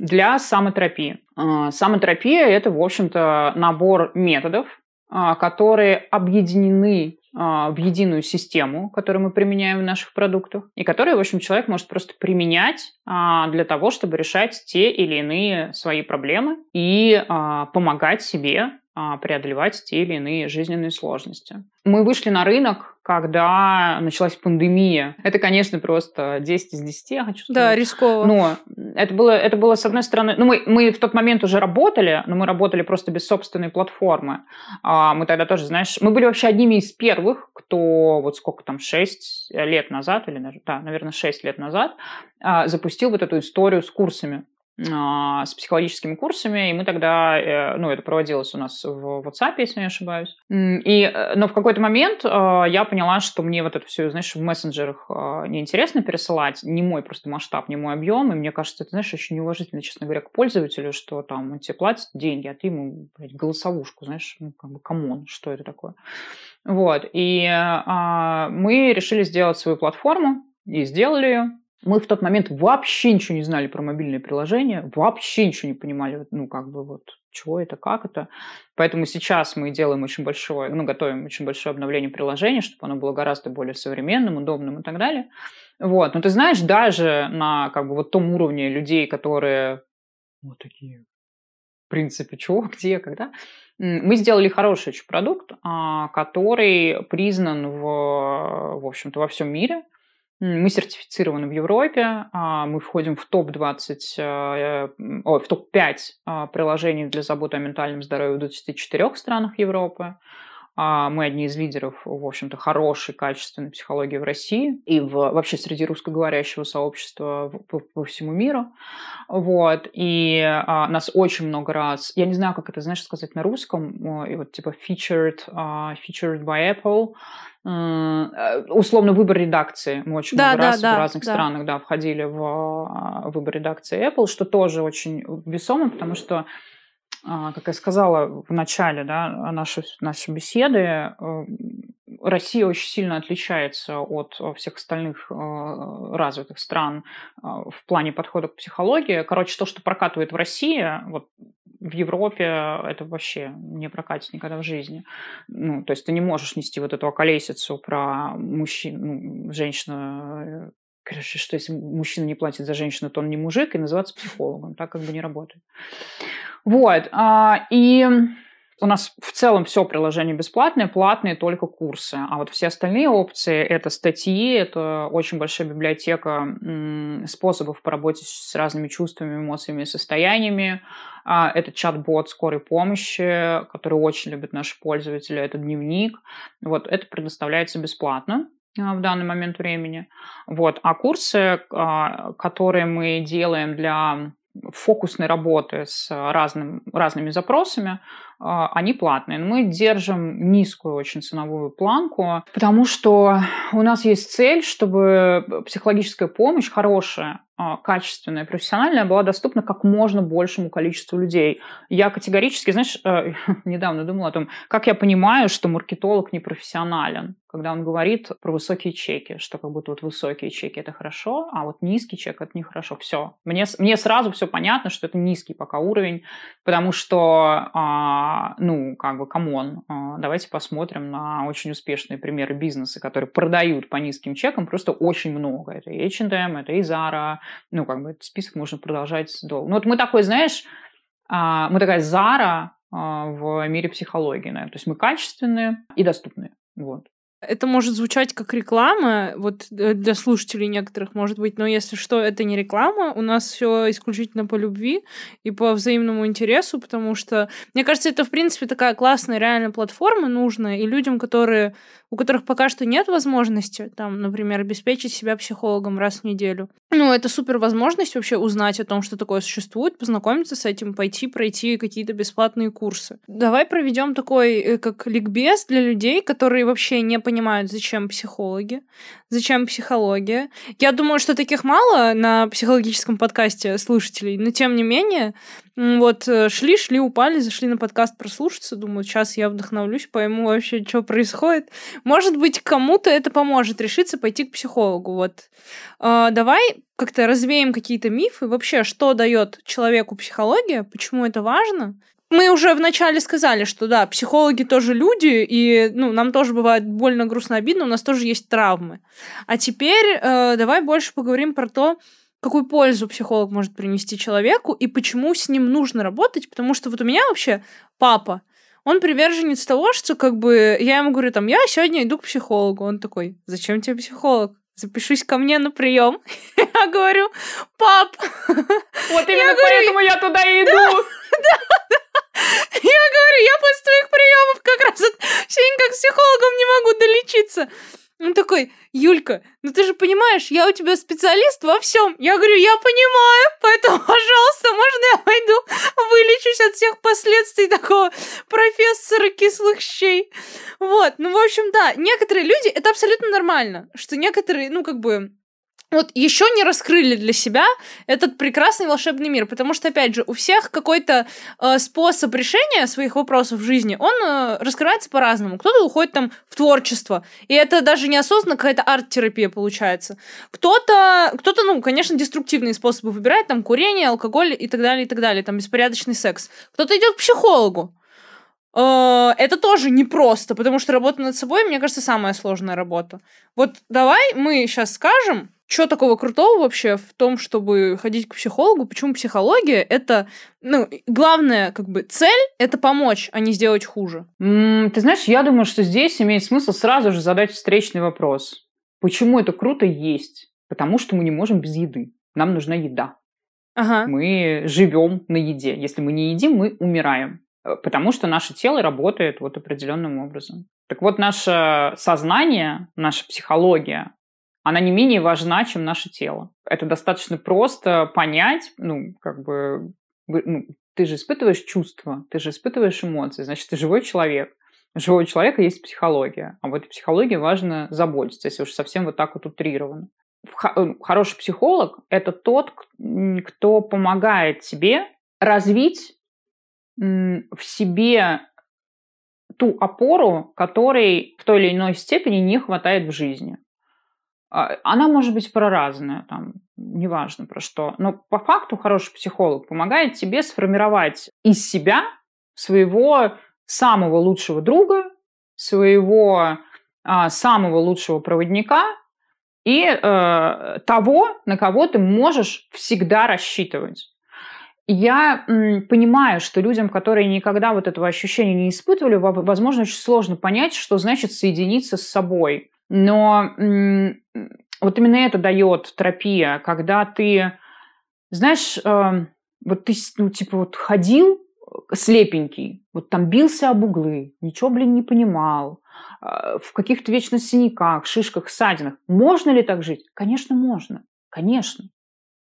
для самотерапии. А, самотерапия – это, в общем-то, набор методов, а, которые объединены в единую систему, которую мы применяем в наших продуктах, и которые, в общем, человек может просто применять для того, чтобы решать те или иные свои проблемы и помогать себе преодолевать те или иные жизненные сложности. Мы вышли на рынок, когда началась пандемия. Это, конечно, просто 10 из 10, я хочу сказать. Да, рисково. Но это было, это было с одной стороны... Ну, мы, мы в тот момент уже работали, но мы работали просто без собственной платформы. А мы тогда тоже, знаешь... Мы были вообще одними из первых, кто вот сколько там, 6 лет назад, или да, наверное, 6 лет назад, а, запустил вот эту историю с курсами. А, с психологическими курсами, и мы тогда, э, ну, это проводилось у нас в WhatsApp, если не ошибаюсь. И, э, но в какой-то момент а, я поняла, что мне вот это все, знаешь, в мессенджерах а, неинтересно пересылать, не мой просто масштаб, не мой объем, и мне кажется, это, знаешь, очень неуважительно, честно говоря, к пользователю, что там он тебе платит деньги, а ты ему, блядь, голосовушку, знаешь, ну, как бы, come on, что это такое? Вот, и мы решили сделать свою платформу, и сделали ее, мы в тот момент вообще ничего не знали про мобильные приложения, вообще ничего не понимали, ну, как бы вот, чего это, как это. Поэтому сейчас мы делаем очень большое, ну, готовим очень большое обновление приложения, чтобы оно было гораздо более современным, удобным и так далее. Вот. Но ты знаешь, даже на как бы вот том уровне людей, которые вот такие, в принципе, чего, (laughs) где, когда, мы сделали хороший продукт, а, который признан в, в общем-то, во всем мире. Мы сертифицированы в Европе, а, мы входим в топ-20, э, ой, в топ-5 а, приложений для заботы о ментальном здоровье в 24 странах Европы. А, мы одни из лидеров, в общем-то, хорошей, качественной психологии в России и в, вообще среди русскоговорящего сообщества по, по всему миру. Вот. И а, нас очень много раз, я не знаю, как это, знаешь, сказать на русском, и вот типа featured, uh, featured by Apple, Э, условно выбор редакции. Мы очень да, много да, раз да, в разных да. странах да, входили в а, выбор редакции Apple, что тоже очень весомо, потому что как я сказала в начале да, нашей, нашей беседы, э, Россия очень сильно отличается от всех остальных э, развитых стран в плане подхода к психологии. Короче, то, что прокатывает в России, вот в Европе это вообще не прокатит никогда в жизни. Ну, то есть ты не можешь нести вот эту околесицу про мужчин, ну, женщина, короче, что если мужчина не платит за женщину, то он не мужик, и называться психологом. Так как бы не работает. Вот. А, и у нас в целом все приложение бесплатное, платные только курсы. А вот все остальные опции – это статьи, это очень большая библиотека способов по работе с разными чувствами, эмоциями и состояниями. А, это чат-бот скорой помощи, который очень любят наши пользователи. Это дневник. Вот это предоставляется бесплатно в данный момент времени. Вот. А курсы, а, которые мы делаем для фокусной работы с разным, разными запросами, а, они платные. Мы держим низкую очень ценовую планку, потому что у нас есть цель, чтобы психологическая помощь хорошая качественная, профессиональная была доступна как можно большему количеству людей. Я категорически, знаешь, э, (laughs) недавно думала о том, как я понимаю, что маркетолог не профессионален, когда он говорит про высокие чеки, что как будто вот высокие чеки это хорошо, а вот низкий чек это нехорошо. Все. Мне, мне сразу все понятно, что это низкий пока уровень, потому что, а, ну, как бы, come on, а, давайте посмотрим на очень успешные примеры бизнеса, которые продают по низким чекам просто очень много. Это H&M, это и Zara, ну, как бы, этот список можно продолжать долго. Ну, вот мы такой, знаешь, а, мы такая Zara а, в мире психологии, наверное. То есть мы качественные и доступные. Вот. Это может звучать как реклама, вот э, для слушателей некоторых, может быть, но если что, это не реклама, у нас все исключительно по любви и по взаимному интересу, потому что, мне кажется, это, в принципе, такая классная реальная платформа нужная, и людям, которые, у которых пока что нет возможности, там, например, обеспечить себя психологом раз в неделю. Ну, это супер возможность вообще узнать о том, что такое существует, познакомиться с этим, пойти пройти какие-то бесплатные курсы. Давай проведем такой, э, как ликбез для людей, которые вообще не понимают, понимают, зачем психологи, зачем психология. Я думаю, что таких мало на психологическом подкасте слушателей, но тем не менее, вот э, шли, шли, упали, зашли на подкаст прослушаться, думаю, сейчас я вдохновлюсь, пойму вообще, что происходит. Может быть, кому-то это поможет решиться пойти к психологу. Вот а, давай как-то развеем какие-то мифы. Вообще, что дает человеку психология, почему это важно, мы уже вначале сказали, что да, психологи тоже люди, и ну, нам тоже бывает больно, грустно, обидно, у нас тоже есть травмы. А теперь э, давай больше поговорим про то, какую пользу психолог может принести человеку и почему с ним нужно работать, потому что вот у меня вообще папа, он приверженец того, что как бы я ему говорю, там, я сегодня иду к психологу. Он такой, зачем тебе психолог? Запишись ко мне на прием. (laughs) Я говорю, пап. Вот именно поэтому я туда и иду. (laughs) Да, да, я говорю, я после твоих приемов как раз от никак с психологом не могу долечиться. Он такой, Юлька, ну ты же понимаешь, я у тебя специалист во всем. Я говорю, я понимаю, поэтому, (laughs) пожалуйста, можно я пойду вылечусь от всех последствий такого профессора кислых щей. Вот, ну, в общем, да, некоторые люди, это абсолютно нормально, что некоторые, ну, как бы, вот еще не раскрыли для себя этот прекрасный волшебный мир, потому что, опять же, у всех какой-то э, способ решения своих вопросов в жизни, он э, раскрывается по-разному. Кто-то уходит там в творчество, и это даже неосознанно какая-то арт-терапия получается. Кто-то, кто-то, ну, конечно, деструктивные способы выбирает, там, курение, алкоголь и так далее, и так далее, там, беспорядочный секс. Кто-то идет к психологу. Э, это тоже непросто, потому что работа над собой, мне кажется, самая сложная работа. Вот давай мы сейчас скажем, что такого крутого вообще в том, чтобы ходить к психологу? Почему психология это, ну, главная как бы цель это помочь, а не сделать хуже? Mm, ты знаешь, я думаю, что здесь имеет смысл сразу же задать встречный вопрос. Почему это круто есть? Потому что мы не можем без еды. Нам нужна еда. Ага. Мы живем на еде. Если мы не едим, мы умираем. Э, потому что наше тело работает вот определенным образом. Так вот, наше сознание, наша психология, она не менее важна, чем наше тело. Это достаточно просто понять, ну, как бы, ну, ты же испытываешь чувства, ты же испытываешь эмоции, значит, ты живой человек. У живого человека есть психология, а в этой психологии важно заботиться, если уж совсем вот так вот утрировано. Э, хороший психолог – это тот, кто помогает тебе развить в себе ту опору, которой в той или иной степени не хватает в жизни. А, она может быть проразная, там, неважно про что. Но по факту хороший психолог помогает тебе сформировать из себя своего самого лучшего друга, своего а, самого лучшего проводника и э, того, на кого ты можешь всегда рассчитывать. Я понимаю, что людям, которые никогда вот этого ощущения не испытывали, возможно, очень сложно понять, что значит соединиться с собой. Но вот именно это дает терапия, когда ты, знаешь, э, вот ты, ну, типа, вот ходил слепенький, вот там бился об углы, ничего, блин, не понимал, э, в каких-то вечно синяках, шишках, ссадинах. Можно ли так жить? Конечно, можно. Конечно.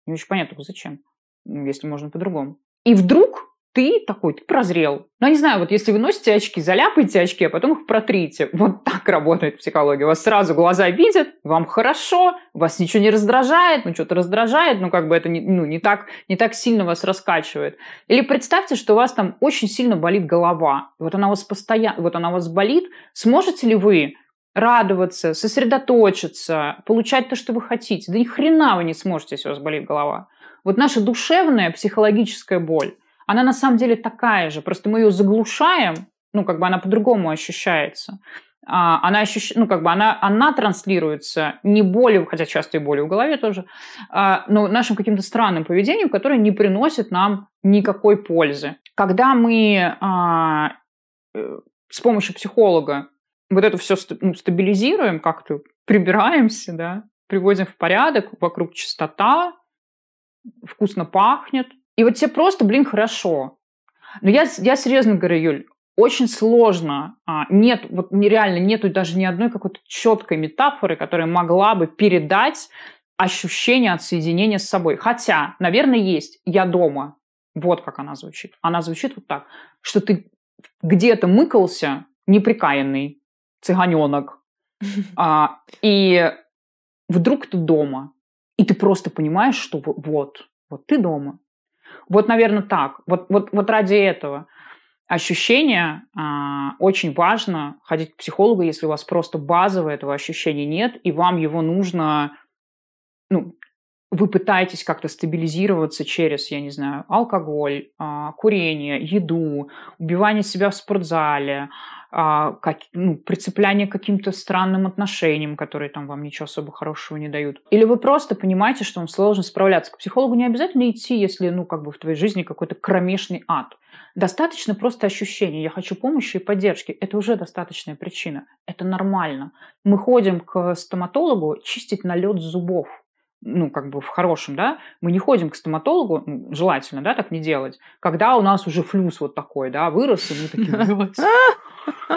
Не очень понятно, зачем, если можно по-другому. И вдруг ты такой, ты прозрел. Ну, не знаю, вот если вы носите очки, заляпайте очки, а потом их протрите. Вот так работает психология. Вас сразу глаза видят, вам хорошо, вас ничего не раздражает, ну, что-то раздражает, ну, как бы это не, ну, не, так, не так сильно вас раскачивает. Или представьте, что у вас там очень сильно болит голова. Вот она у вас постоянно, вот она у вас болит. Сможете ли вы радоваться, сосредоточиться, получать то, что вы хотите? Да ни хрена вы не сможете, если у вас болит голова. Вот наша душевная психологическая боль, она на самом деле такая же, просто мы ее заглушаем, ну, как бы она по-другому ощущается. А, она ощущ... ну, как бы она, она транслируется не болью, хотя часто и болью в голове тоже, а, но нашим каким-то странным поведением, которое не приносит нам никакой пользы. Когда мы а, э, с помощью психолога вот это все ну, стабилизируем, как-то прибираемся, да, приводим в порядок, вокруг чистота, вкусно пахнет. И вот тебе просто, блин, хорошо. Но я, я серьезно говорю, Юль, очень сложно. А, нет, вот нереально нету даже ни одной какой-то четкой метафоры, которая могла бы передать ощущение от соединения с собой. Хотя, наверное, есть «я дома». Вот как она звучит. Она звучит вот так, что ты где-то мыкался, неприкаянный цыганенок, а, и вдруг ты дома. И ты просто понимаешь, что вот, вот ты дома. Вот, наверное, так. Вот, вот, вот ради этого ощущения э, очень важно ходить к психологу, если у вас просто базового этого ощущения нет, и вам его нужно, ну, вы пытаетесь как-то стабилизироваться через, я не знаю, алкоголь, э, курение, еду, убивание себя в спортзале, как, ну, прицепляние к каким-то странным отношениям, которые там вам ничего особо хорошего не дают. Или вы просто понимаете, что вам сложно справляться. К психологу не обязательно идти, если, ну, как бы в твоей жизни какой-то кромешный ад. Достаточно просто ощущения. Я хочу помощи и поддержки. Это уже достаточная причина. Это нормально. Мы ходим к стоматологу чистить налет зубов ну, как бы в хорошем, да, мы не ходим к стоматологу, ну, желательно, да, так не делать, когда у нас уже флюс вот такой, да, вырос, и мы такие, (laughs)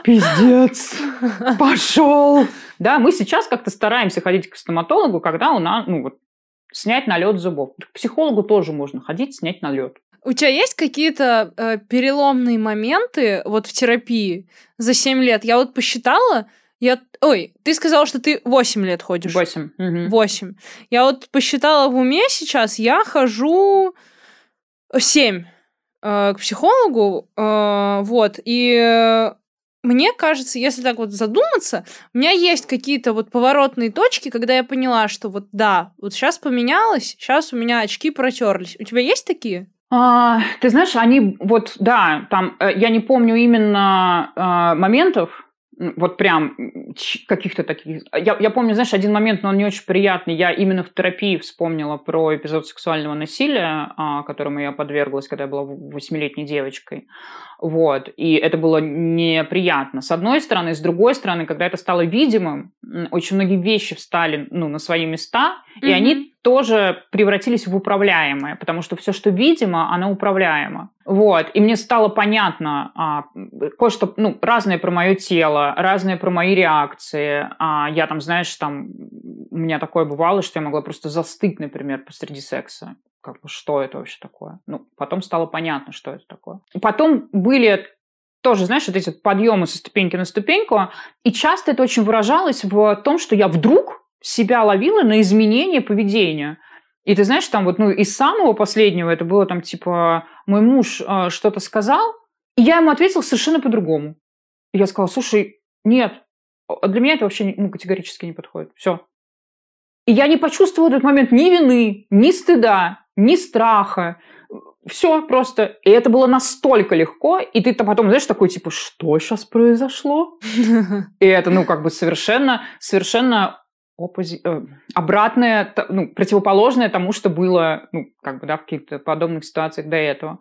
пиздец, (laughs) пошел. Да, мы сейчас как-то стараемся ходить к стоматологу, когда у нас, ну, вот, снять налет зубов. К психологу тоже можно ходить, снять налет. У тебя есть какие-то э, переломные моменты вот в терапии за 7 лет? Я вот посчитала, я... Ой, ты сказала, что ты 8 лет ходишь. 8. Угу. 8. Я вот посчитала в уме сейчас, я хожу 7 э, к психологу, э, вот, и мне кажется, если так вот задуматься, у меня есть какие-то вот поворотные точки, когда я поняла, что вот да, вот сейчас поменялось, сейчас у меня очки протерлись. У тебя есть такие? А, ты знаешь, они вот, да, там, э, я не помню именно а, моментов, вот прям каких-то таких... Я, я помню, знаешь, один момент, но он не очень приятный. Я именно в терапии вспомнила про эпизод сексуального насилия, а, которому я подверглась, когда я была восьмилетней девочкой. Вот. И это было неприятно. С одной стороны. С другой стороны, когда это стало видимым, очень многие вещи встали ну, на свои места, mm-hmm. и они тоже превратились в управляемые, потому что все, что видимо, оно управляемо. Вот. И мне стало понятно а, кое-что, ну, разное про мое тело, разное про мои реакции. А, я там, знаешь, там, у меня такое бывало, что я могла просто застыть, например, посреди секса как бы, что это вообще такое. Ну, потом стало понятно, что это такое. Потом были тоже, знаешь, вот эти подъемы со ступеньки на ступеньку, и часто это очень выражалось в том, что я вдруг себя ловила на изменение поведения. И ты знаешь, там вот, ну, из самого последнего это было там, типа, мой муж э, что-то сказал, и я ему ответила совершенно по-другому. Я сказала, слушай, нет, для меня это вообще ну, категорически не подходит. Все. И я не почувствовала в этот момент ни вины, ни стыда, ни страха. Все просто. И это было настолько легко. И ты потом, знаешь, такой, типа, что сейчас произошло? (laughs) И это, ну, как бы совершенно, совершенно опози... э, обратное, ну, противоположное тому, что было, ну, как бы, да, в каких-то подобных ситуациях до этого.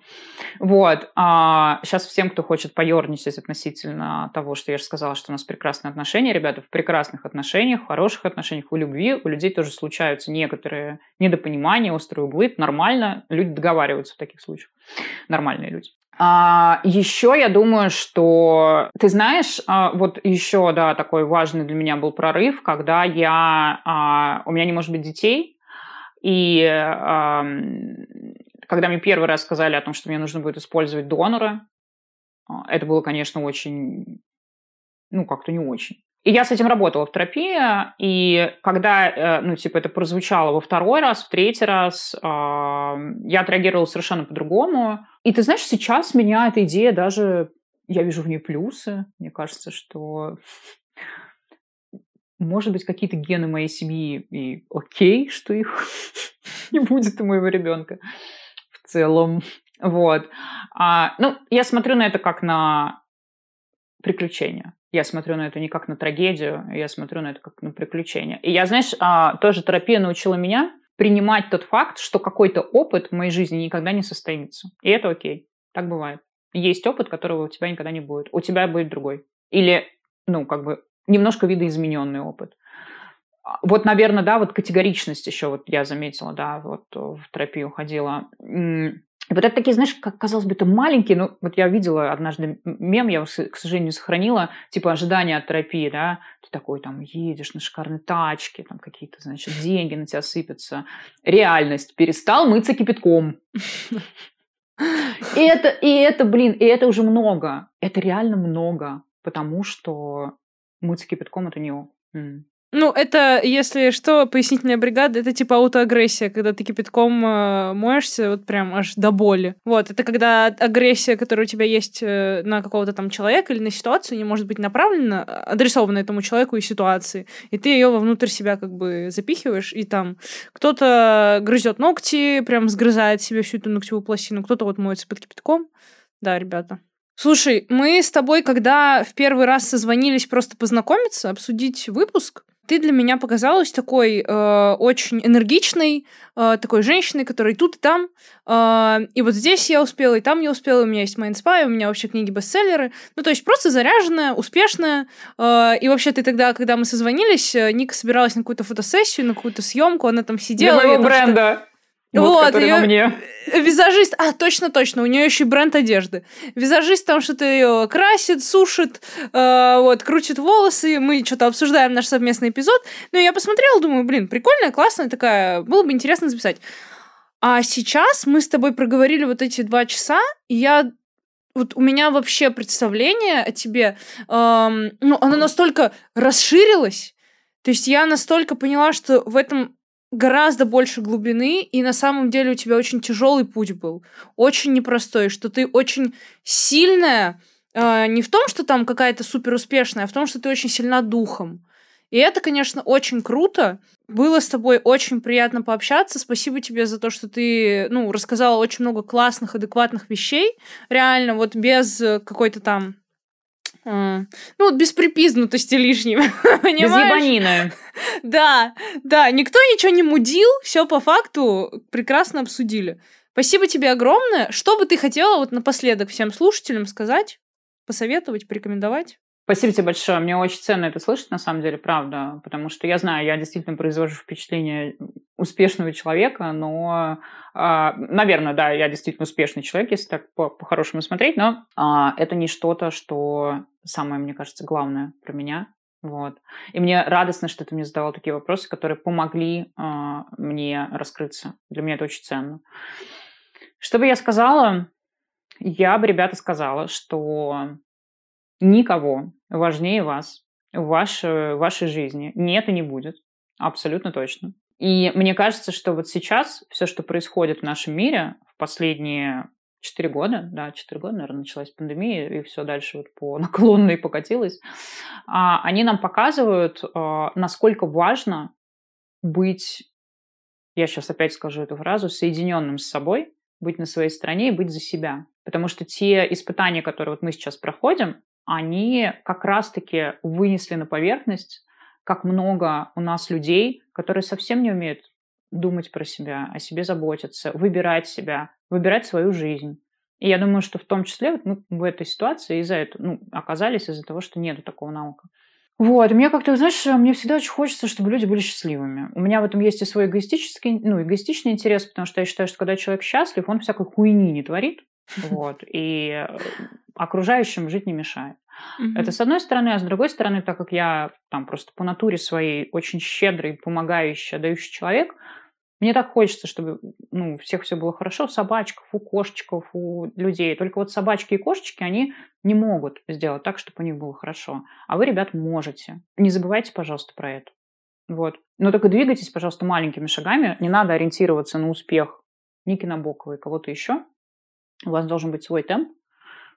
Вот. А сейчас всем, кто хочет поерничать относительно того, что я же сказала, что у нас прекрасные отношения, ребята, в прекрасных отношениях, в хороших отношениях, в любви у людей тоже случаются некоторые недопонимания, острые углы, нормально, люди договариваются в таких случаях. Нормальные люди. А, еще я думаю, что ты знаешь, а, вот еще, да, такой важный для меня был прорыв, когда я, а, у меня не может быть детей, и а, когда мне первый раз сказали о том, что мне нужно будет использовать донора, а, это было, конечно, очень, ну, как-то не очень. И я с этим работала в терапии, и когда, э, ну, типа, это прозвучало во второй раз, в третий раз, я отреагировала совершенно по-другому. И ты знаешь, сейчас меня эта идея даже, я вижу в ней плюсы. Мне кажется, что может быть, какие-то гены моей семьи и окей, что их (laughs) не будет у моего ребенка в целом. Вот. А, ну, я смотрю на это как на приключение. Я смотрю на это не как на трагедию, я смотрю на это как на приключение. И я, знаешь, а, тоже терапия научила меня принимать тот факт, что какой-то опыт в моей жизни никогда не состоится. И это окей. Так бывает. Есть опыт, которого у тебя никогда не будет. У тебя будет другой. Или, ну, как бы немножко видоизмененный опыт. А, вот, наверное, да, вот категоричность еще вот я заметила, да, вот в терапию ходила. Вот это такие, знаешь, как казалось бы, это маленькие, ну, вот я видела однажды мем, я, к сожалению, сохранила, типа ожидания от терапии, да, ты такой там едешь на шикарной тачке, там какие-то, значит, деньги на тебя сыпятся. Реальность. Перестал мыться кипятком. И это, и это, блин, и это уже много. Это реально много, потому что мыться кипятком это не ну, это, если что, пояснительная бригада, это типа аутоагрессия, когда ты кипятком э, моешься вот прям аж до боли. Вот, это когда агрессия, которая у тебя есть э, на какого-то там человека или на ситуацию, не может быть направлена, а, адресована этому человеку и ситуации. И ты ее вовнутрь себя как бы запихиваешь, и там кто-то грызет ногти, прям сгрызает себе всю эту ногтевую пластину, кто-то вот моется под кипятком. Да, ребята. Слушай, мы с тобой, когда в первый раз созвонились просто познакомиться, обсудить выпуск, ты для меня показалась такой э, очень энергичной, э, такой женщиной, которая и тут, и там. Э, и вот здесь я успела, и там я успела. У меня есть MindSpa, у меня вообще книги-бестселлеры. Ну, то есть просто заряженная, успешная. Э, и вообще ты тогда, когда мы созвонились, э, Ника собиралась на какую-то фотосессию, на какую-то съемку, она там сидела. Для моего бренда. Вот, вот ее мне. (laughs) визажист, а точно, точно, у нее еще и бренд одежды. Визажист там что-то ее красит, сушит, э, вот крутит волосы. Мы что-то обсуждаем наш совместный эпизод. Ну я посмотрела, думаю, блин, прикольная, классная такая, было бы интересно записать. А сейчас мы с тобой проговорили вот эти два часа, и я вот у меня вообще представление о тебе, эм, ну, оно настолько расширилось, то есть я настолько поняла, что в этом гораздо больше глубины, и на самом деле у тебя очень тяжелый путь был, очень непростой, что ты очень сильная, э, не в том, что там какая-то супер успешная, а в том, что ты очень сильна духом. И это, конечно, очень круто. Было с тобой очень приятно пообщаться. Спасибо тебе за то, что ты, ну, рассказала очень много классных, адекватных вещей. Реально, вот без какой-то там ну, вот без припизнутости лишнего, (laughs) Без ебанины. Да, да, никто ничего не мудил, все по факту прекрасно обсудили. Спасибо тебе огромное. Что бы ты хотела вот напоследок всем слушателям сказать, посоветовать, порекомендовать? Спасибо тебе большое. Мне очень ценно это слышать, на самом деле, правда. Потому что я знаю, я действительно произвожу впечатление успешного человека, но, наверное, да, я действительно успешный человек, если так по-хорошему смотреть, но э, это не что-то, что самое, мне кажется, главное про меня. Вот. И мне радостно, что ты мне задавал такие вопросы, которые помогли э, мне раскрыться. Для меня это очень ценно. Что бы я сказала? Я бы, ребята, сказала, что никого важнее вас в вашей жизни нет и не будет. Абсолютно точно. И мне кажется, что вот сейчас все, что происходит в нашем мире в последние четыре года, да, четыре года, наверное, началась пандемия, и все дальше вот по (laughs) наклонной покатилось, а, они нам показывают, а, насколько важно быть, я сейчас опять скажу эту фразу, соединенным с собой, быть на своей стороне и быть за себя. Потому что те испытания, которые вот мы сейчас проходим, они как раз-таки вынесли на поверхность, как много у нас людей, которые совсем не умеют думать про себя, о себе заботиться, выбирать себя, выбирать свою жизнь. И я думаю, что в том числе вот мы в этой ситуации из-за этого ну, оказались из-за того, что нету такого наука. Вот, мне как-то, знаешь, мне всегда очень хочется, чтобы люди были счастливыми. У меня в этом есть и свой эгоистический, ну, эгоистичный интерес, потому что я считаю, что когда человек счастлив, он всякой хуйни не творит, (laughs) вот, и э, окружающим жить не мешает. Mm-hmm. Это с одной стороны, а с другой стороны, так как я там просто по натуре своей очень щедрый, помогающий, дающий человек, Мне так хочется, чтобы ну, у всех все было хорошо, у собачков, у кошечков, у людей. Только вот собачки и кошечки, они не могут сделать так, чтобы у них было хорошо. А вы, ребят, можете. Не забывайте, пожалуйста, про это. Вот. Но только двигайтесь, пожалуйста, маленькими шагами. Не надо ориентироваться на успех Ники Набоковой, кого-то еще. У вас должен быть свой темп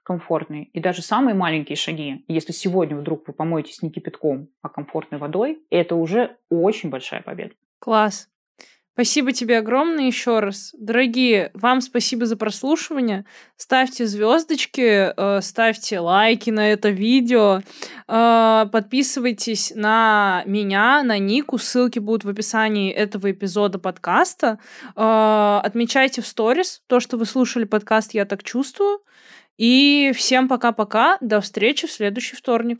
комфортный. И даже самые маленькие шаги, если сегодня вдруг вы помоетесь не кипятком, а комфортной водой, это уже очень большая победа. Класс. Спасибо тебе огромное еще раз. Дорогие, вам спасибо за прослушивание. Ставьте звездочки, э, ставьте лайки на это видео, э, подписывайтесь на меня, на Нику. Ссылки будут в описании этого эпизода подкаста. Э, отмечайте в сторис то, что вы слушали подкаст «Я так чувствую». И всем пока-пока. До встречи в следующий вторник.